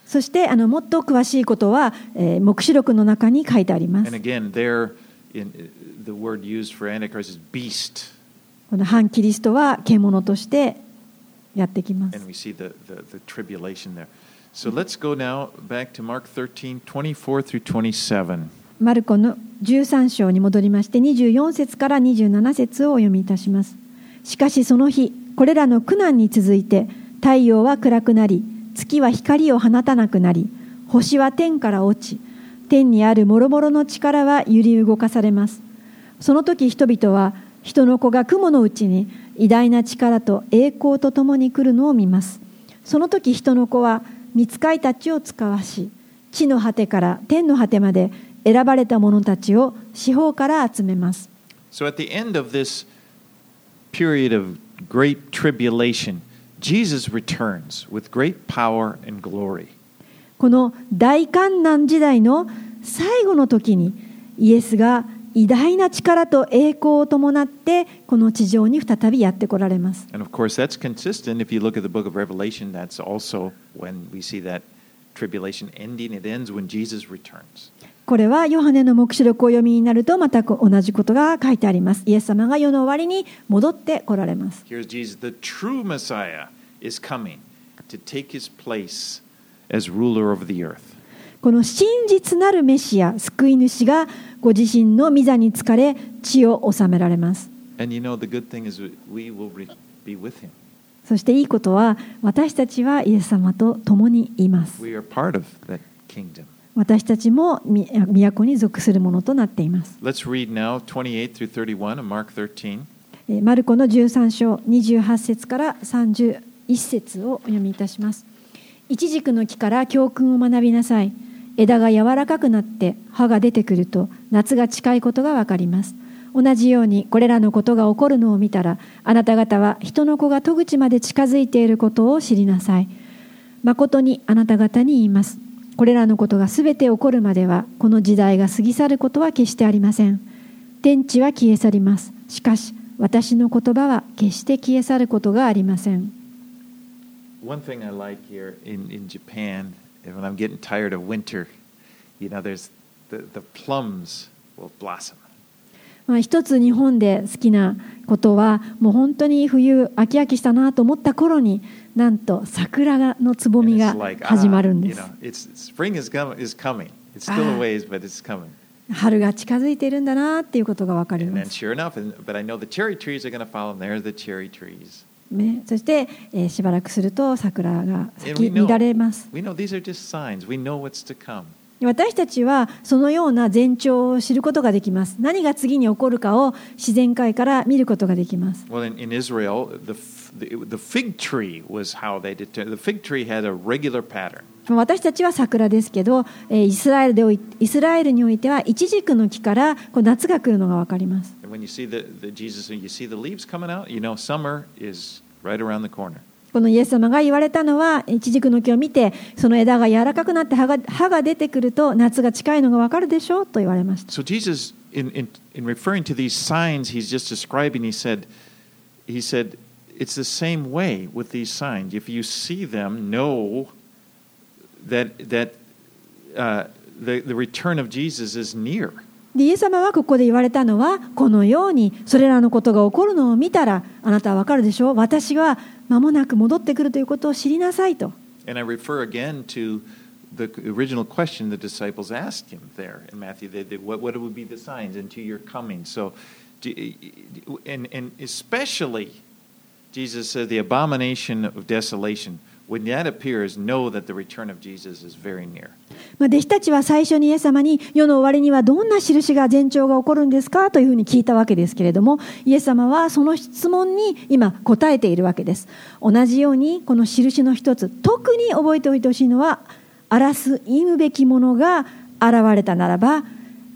そしてあのもっと詳しいことは、えー、目視録の中に書いてあります。この反キリストは獣としてやってきます And we see the, the, the tribulation there. So let's go now back to Mark 13, 24 through 27. マルコの13章に戻りまして24節から27節をお読みいたしますしかしその日これらの苦難に続いて太陽は暗くなり月は光を放たなくなり星は天から落ち天にある諸々の力は揺り動かされますその時人々は人の子が雲のうちに偉大な力と栄光とともに来るのを見ますその時人の子は御使いたちを使わし地の果てから天の果てまで選ばれた者たちを四方から集めます So at the end of this period of great tribulation, Jesus returns with great power and glory. この大観難時代の最後の時にイエスが偉大な力と栄光を伴ってこの地上に再びやってこられます And of course, that's consistent. If you look at the book of Revelation, that's also when we see that tribulation ending. It ends when Jesus returns. これはヨハネの黙示録をお読みになるとまた同じことが書いてありますイエス様が世の終わりに戻ってこられます Here's Jesus, the true Messiah, is coming to take his place as ruler of the earth. この真実なるメシア救い主がご自身の御座に疲れ地を治められます you know. そしていいことは私たちはイエス様と共にいます.私たちもみ都に属するものとなっています Let's read now 28 through 31 of Mark 13. えーマルコの13章28節から31節をお読みいたします。イチジクの木から教訓を学びなさい。枝が柔らかくなって葉が出てくると夏が近いことがわかります。同じようにこれらのことが起こるのを見たらあなた方は人の子が戸口まで近づいていることを知りなさい。誠にあなた方に言います。これらのことがすべて起こるまではこの時代が過ぎ去ることは決してありません。天地は消え去ります。しかし私の言葉は決して消え去ることがありません。One thing I like here in, in Japan, when I'm getting tired of winter, you know, there's the, the plums will blossom. まあ、一つ日本で好きなことはもう本当に冬飽き飽きしたなと思った頃になんと桜がのつぼみが始まる ah, んです Ah. 春が近づいているんだなっていうことが分かります、ね、そして、えーしばらくすると桜が咲き乱れます.私たちはそのような前兆を知ることができます。何が次に起こるかを自然界から見ることができます。Well, in, in Israel, the, the, fig tree was how they did. The fig tree had a regular pattern. 私たちは桜ですけど、えーイスラエルでイスラエルにおいてはイチジクの木からこう夏が来るのがわかります。And when you see the, the Jesus, you see the leaves coming out, you know summer is right around the corner. このイエス様が言われたのは、イチジクの木を見て、その枝が柔らかくなって葉が葉が出てくると夏が近いのがわかるでしょうと言われました。 So Jesus, in, in, in referring to these signs he's just describing, he said, he said, it's the same way with these signs. If you see them, know that, that uh, the, the return of Jesus is near. でイエス様はここで言われたのはこのようにそれらのことが起こるのを見たらあなたはわかるでしょう私は間もなく戻ってくるということを知りなさいと And I refer again to the original question the disciples asked him there in Matthew. They, they, what, what would be the signs into your coming? So, do- and, and especially, Jesus said, the abomination of desolation. When that appears, know that the return of Jesus is very near. まあ弟子たちは最初にイエス様に世の終わりにはどんな印が前兆が起こるんですかというふうに聞いたわけですけれどもイエス様はその質問に今答えているわけです同じようにこの印の一つ特に覚えておいてほしいのは荒らす忌むべきものが現れたならば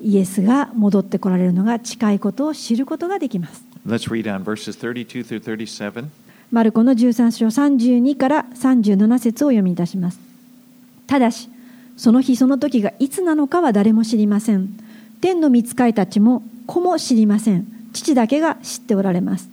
イエスが戻ってこられるのが近いことを知ることができます Let's read on verses 32 through 37. マルコの13章32から37節を読みいたします。ただし、その日その時がいつなのかは誰も知りません。天の御使いたちも子も知りません。父だけが知っておられます。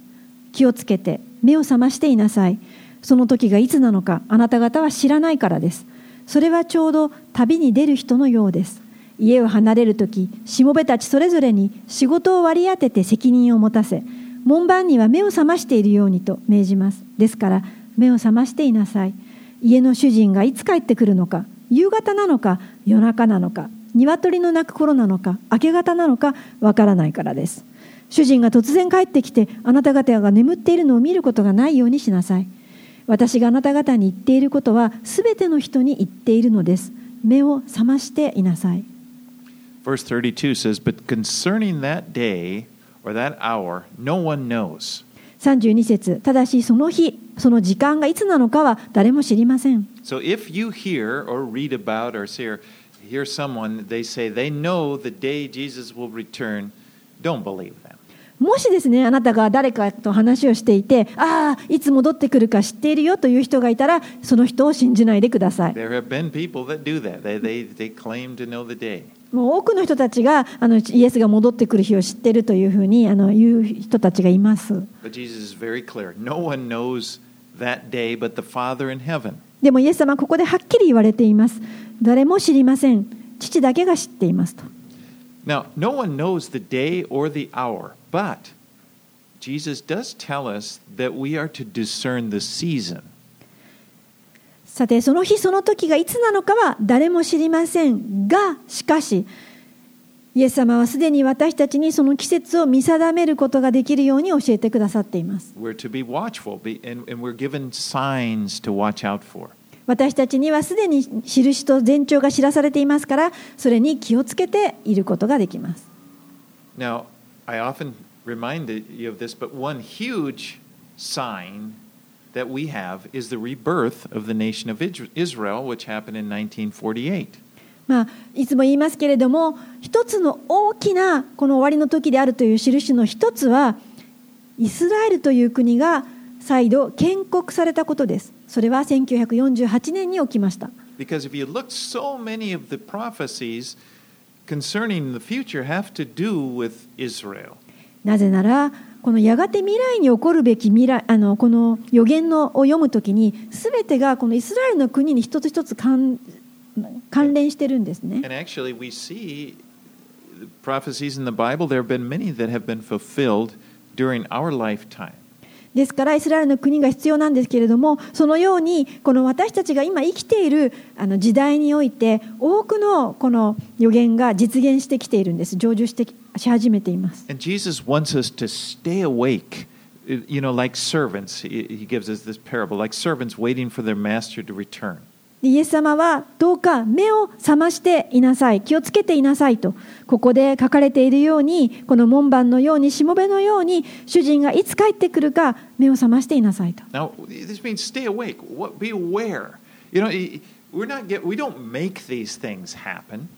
気をつけて目を覚ましていなさい。その時がいつなのかあなた方は知らないからです。それはちょうど旅に出る人のようです。家を離れる時、しもべたちそれぞれに仕事を割り当てて責任を持たせ、門番には目を覚ましているようにと命じます。ですから目を覚ましていなさい。家の主人がいつ帰ってくるのか、夕方なのか夜中なのか、鶏の鳴く頃なのか明け方なのかわからないからです。主人が突然帰ってきてあなた方が眠っているのを見ることがないようにしなさい。私があなた方に言っていることはすべての人に言っているのです。目を覚ましていなさい。Verse 32 says, But concerning that day or that hour, no one knows. 32節ただしその日その時間がいつなのかは誰も知りません So if you hear or read about or or hear someone, they say they know the day Jesus will return, don't believe them. もしですねあなたが誰かと話をしていてああいつ戻ってくるか知っているよという人がいたらその人を信じないでください There have been people that do that. They, they, they claim to know the day. もう多くの人たちがあのイエスが戻ってくる日を知ってるというふうにあの言う人たちがいます。でもイエス様はここではっきり言われています。誰も知りません。父だけが知っていますと。Now, no one knows the day or the hour, but Jesus does tell us that we are to discern the season. さてその日その時がいつなのかは誰も知りませんがしかしイエス様はすでに私たちにその季節を見定めることができるように教えてくださっています.私たちにはすでに印と前兆が知らされていますからそれに気をつけていることができます Now, I often remind you of this, but one huge sign that we have is the rebirth of the nation of Israel, which happened in 1948. まあ、いつも言いますけれども、一つの大きなこの終わりの時であるという印の一つは、イスラエルという国が再度建国されたことです。それは1948年に起きました。なぜなら、このやがて未来に起こるべき未来あのこの予言のを読むときに全てがこのイスラエルの国に一つ一つ関関連してるんですね。Actually, see, prophecies in the Bible, there have been many that have been fulfilled during our lifetime. ですからイスラエルの国が必要なんですけれどもそのようにこの私たちが今生きているあの時代において多くのこの予言が実現してきているんです成就してし始めています And Jesus wants us to stay awake. You know, like servants, he gives us this parable, like servants waiting for their master to return. イエス様はどうか目を覚ましていなさい気をつけていなさいとここで書かれているようにこの門番のようにしもべのように主人がいつ帰ってくるか目を覚ましていなさいと Now, this means stay awake. What, be aware. You know, we're not get, we don't make these things happen.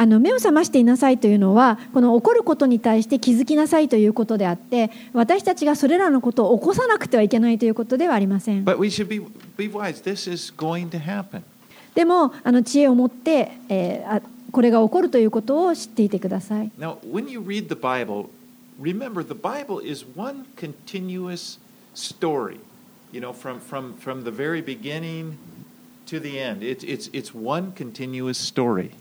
あの目を覚ましていなさいというのはこの起こることに対して気づきなさいということであって私たちがそれらのことを起こさなくてはいけないということではありません.でもあの知恵を持って、えーあこれが起こるということを知っていてください Now, when you read the Bible, remember the Bible is one continuous story. You know, from, from, from the very beginning to the end. It's, it's, it's one continuous story.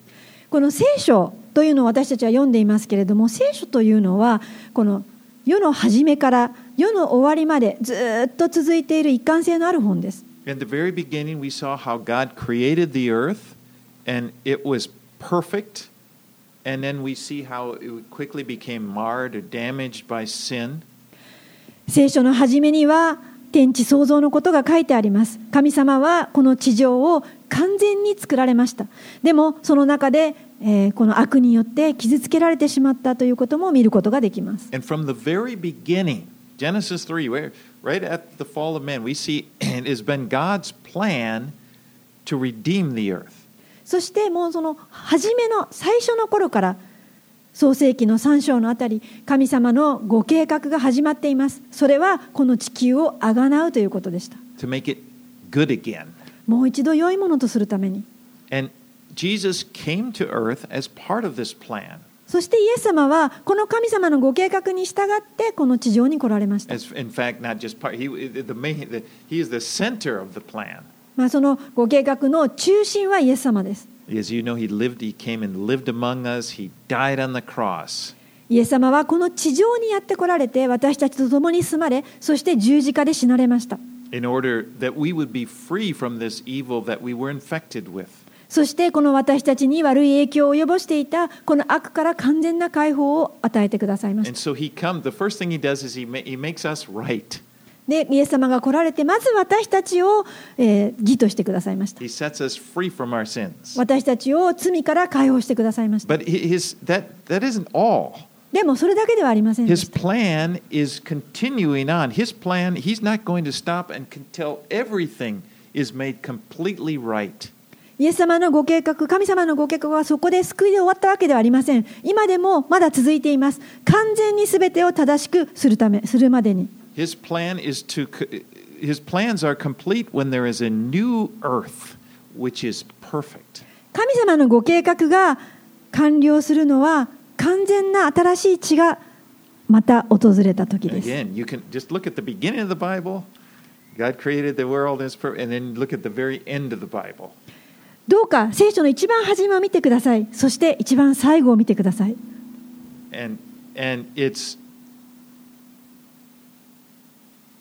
この聖書というのを私たちは読んでいますけれども聖書というのはこの世の初めから世の終わりまでずっと続いている一貫性のある本です。In the very beginning, we saw how God created the earth and it was perfect. And then we see how it quickly became marred or damaged by sin. 聖書の初めには天地創造のことが書いてあります。神様はこの地上を完全に作られました。でもその中で、えーこの悪によって傷つけられてしまったということも見ることができます。And from the very beginning, Genesis 3, where, right at the fall of man, we see it has been God's plan to redeem the earth. そしてもうその初めの最初の頃から創世紀の3章のあたり神様のご計画が始まっていますそれはこの地球をあがなうということでした to make it good again. もう一度良いものとするために And Jesus came to earth as part of this plan. そしてイエス様はこの神様のご計画に従ってこの地上に来られました As in fact, not just part. He, the main, the, he is the center of the plan. まあそのご計画の中心はイエス様です As you know, he lived. He came and lived among us. He died on the cross. イエス様はこの地上にやって来られて私たちと共に住まれそして十字架で死なれました in order that we would be free from this evil that we were infected with. そしてこの私たちに悪い影響を及ぼしていたこの悪から完全な解放を与えてくださいまし And た。 so he comes. The first thing he does is he, ma- he makes us right. で、イエス様が来られて、まず私たちを、え、義としてくださいました。私たちを罪から解放してくださいました。でもそれだけではありません。イエス様のご計画、神様のご計画はそこで救いで終わったわけではありません。今でもまだ続いています。完全に全てを正しくするため、するまでに。His plan is to his plans are complete when there is a new earth which is perfect. 神様のご計画が完了するのは完全な新しい地がまた訪れた時です。 Again, you can just look at the beginning of the Bible. God created the world and, it's per- and then look at the very end of the Bible. どうか聖書の一番初めを見てください。そして一番最後を見てください。 And and it's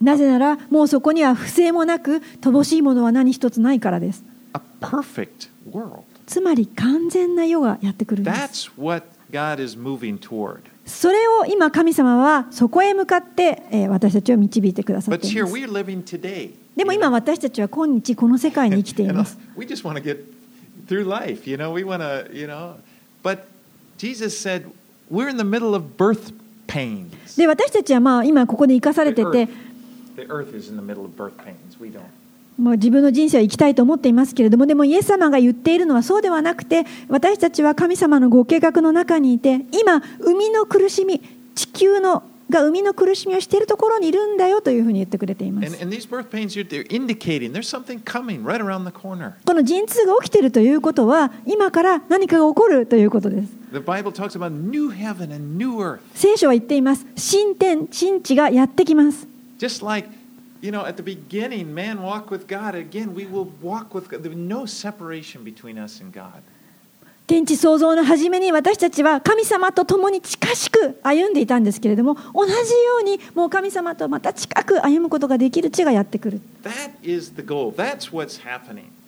なぜなら、もうそこには不正もなく、乏しいものは何一つないからです。つまり、完全な世がやってくるんです。それを今、神様はそこへ向かって私たちは導いてくださっています。でも今、私たちは今日、この世界に生きています。Jesus said, We're in the middle of birth pain で私たちはまあ今ここで生かされてて.もう自分の人生を生きたいと思っていますけれどもでもイエス様が言っているのはそうではなくて私たちは神様のご計画の中にいて今生みの苦しみ地球のが生みの苦しみをしているところにいるんだよというふうに言ってくれています.この陣痛が起きているということは今から何かが起こるということです The Bible talks about new heaven and new earth. 聖書は言っています新天新地がやってきます Just like You know, at the beginning, man walked with God. Again, we will walk with God. There's no separation between us and God. 天地創造の初めに私たちは神様と共に近しく歩んでいたんですけれども同じようにもう神様とまた近く歩むことができる地がやってくる.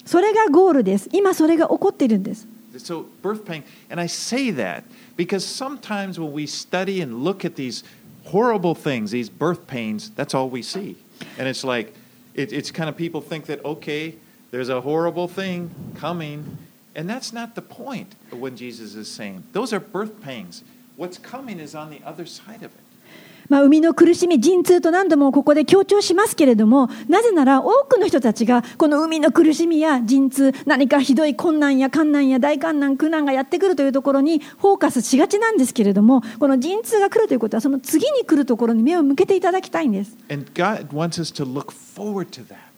それがゴールです今それが起こっているんです So, birth pain, and I say that because sometimes when we study and look at these horrible things, these birth pains, that's all we see. And it's like, it, it's kind of people think that, okay, there's a horrible thing coming. And that's not the point of what Jesus is saying. Those are birth pains. What's coming is on the other side of it. まあ、生みの苦しみ、陣痛と何度もここで強調しますけれども、なぜなら多くの人たちがこの海の苦しみや陣痛、何かひどい困難や困難や大困難、苦難がやってくるというところにフォーカスしがちなんですけれども、この陣痛が来るということは、その次に来るところに目を向けていただきたいんです。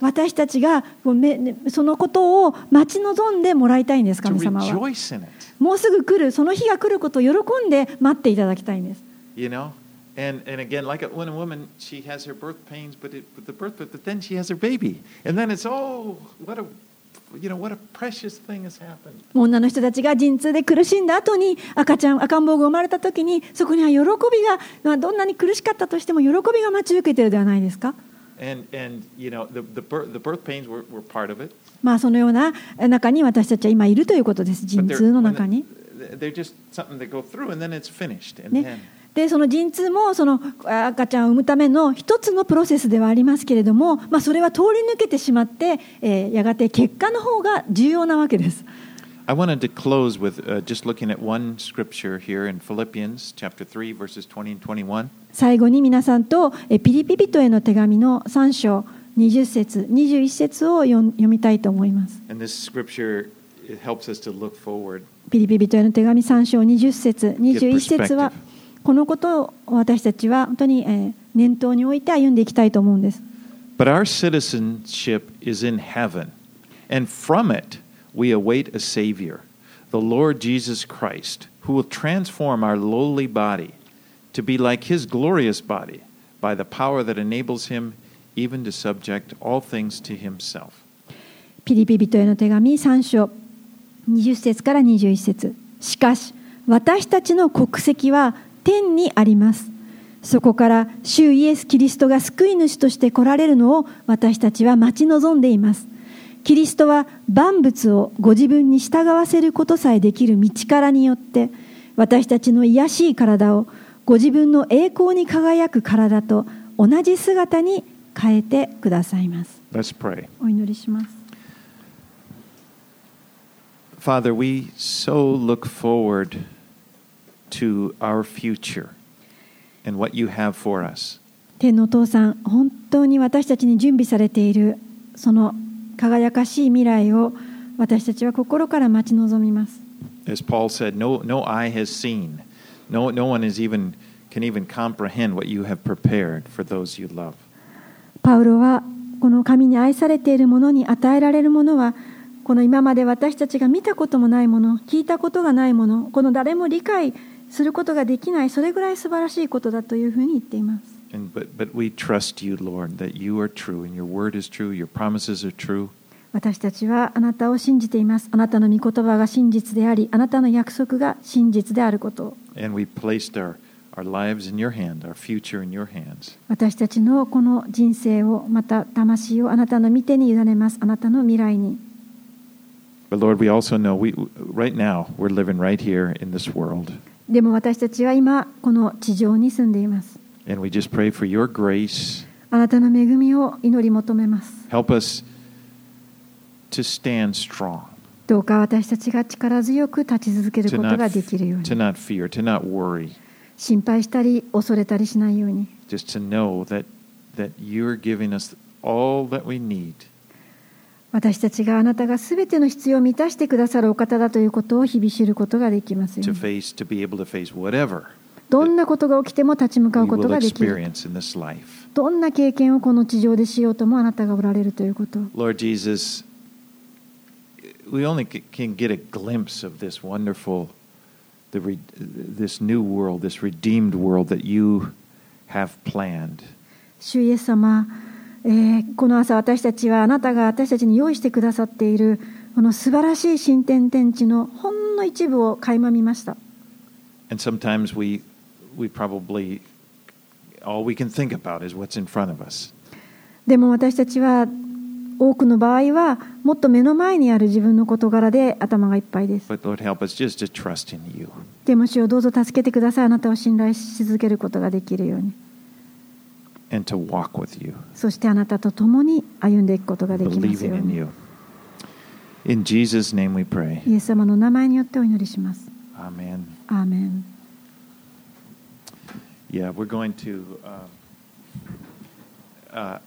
私たちがそのことを待ち望んでもらいたいんです、神様は。もうすぐ来る、その日が来ることを喜んで待っていただきたいんです。You know? And, and again, like a, when a woman, she has her birth pains, but, it, but the birth, but then she has her baby. And then it's, oh, what a, you know, what a precious thing has happened. 女の人たちが陣痛で苦しんだ後に赤ちゃん赤ん坊が生まれた時にそこには喜びが、まあ、どんなに苦しかったとしても喜びが待ち受けているではないですか、And, and you know, the, the, birth, the birth pains were, were part of it. まあ、そのような中に私たちは今いるということです陣痛の中に。the- they're just something that go through and then it's finished. And ね then, でその陣痛もそのあ赤ちゃんを産むための一つのプロセスではありますけれども、まあ、それは通り抜けてしまって、えーやがて結果の方が重要なわけです。I wanted to close with uh, just looking at one scripture here in Philippians chapter 3, verses 20 and 21. 最後に皆さんとえピリピ人への手紙の3章20節21節を読みたいと思います。And this scripture helps us to look forward. ピリピ人への手紙3章20節21節は.このことを私たちは本当にえー念頭に置いて歩んでいきたいと思うんです。But our citizenship is in heaven, and from it we await a Savior, the Lord Jesus Christ, who will transform our lowly body to be like His glorious body by the power that enables Him even to subject all things to Himself. ピリピ人への手紙3章20節から21節しかし私たちの国籍は天にあります。そこから主イエス・キリストが救い主として来られるのを私たちは待ち望んでいます。キリストは万物をご自分に従わせることさえできる道からによって私たちの癒やしい体をご自分の栄光に輝く体と同じ姿に変えてくださいます。Let's pray. お祈りします。Father, we so look forward to our future and what you have for us. 天のお父さん本当に私たちに準備されているその輝かしい未来を私たちは心から待ち望みます As Paul said, no, no eye has seen, no, no one is even, can even comprehend what you have prepared for those you love. パウロはこの神に愛されているものに与えられるものはこの今まで私たちが見たこともないもの聞いたことがないものこの誰も理解することができないそれぐらい素晴らしいことだというふうに言っています And, but, but we trust you, Lord, that you are true and your word is true, your promises are true. 私たちはあなたを信じていますあなたの御言葉が真実でありあなたの約束が真実であることを And we placed our, our lives in your hand, our future in your hands. 私たちのこの人生をまた魂をあなたの御手に委ねますあなたの未来に But Lord, we also know we, right now we're living right here in this world. でも私たちは今この地上に住んでいます And we just pray for your grace. あなたの恵みを祈り求めます Help us to stand strong, どうか私たちが力強く立ち続ける to ことができるよう to に not fear, to not worry, 心配したり恐れたりしないように just to know that, that you're giving us all that we need 私たちがあなたがすべての必要を満たしてくださるお方だということを日々知ることができますようにどんなことが起きても立ち向かうことができる.どんな経験をこの地上でしようともあなたがおられるということを Lord Jesus, we only can get a glimpse of this wonderful, the this new world, this redeemed world that you have planned. 主イエス様えーこの朝私たちはあなたが私たちに用意してくださっているこの素晴らしい新天天地のほんの一部を垣間見ました。And sometimes we, we probably, all we can think about is what's in front of us. でも私たちは多くの場合はもっと目の前にある自分の事柄で頭がいっぱいです。But Lord, help us just to trust in you. でも主をどうぞ助けてください。あなたを信頼し続けることができるように and to walk with you, そしてあなたと共に歩んでいくことができますよ believing う in に you. In Jesus' name we pray. イエス様の名前によってお祈りします Amen. アーメン Yeah, we're going to. Uh, uh,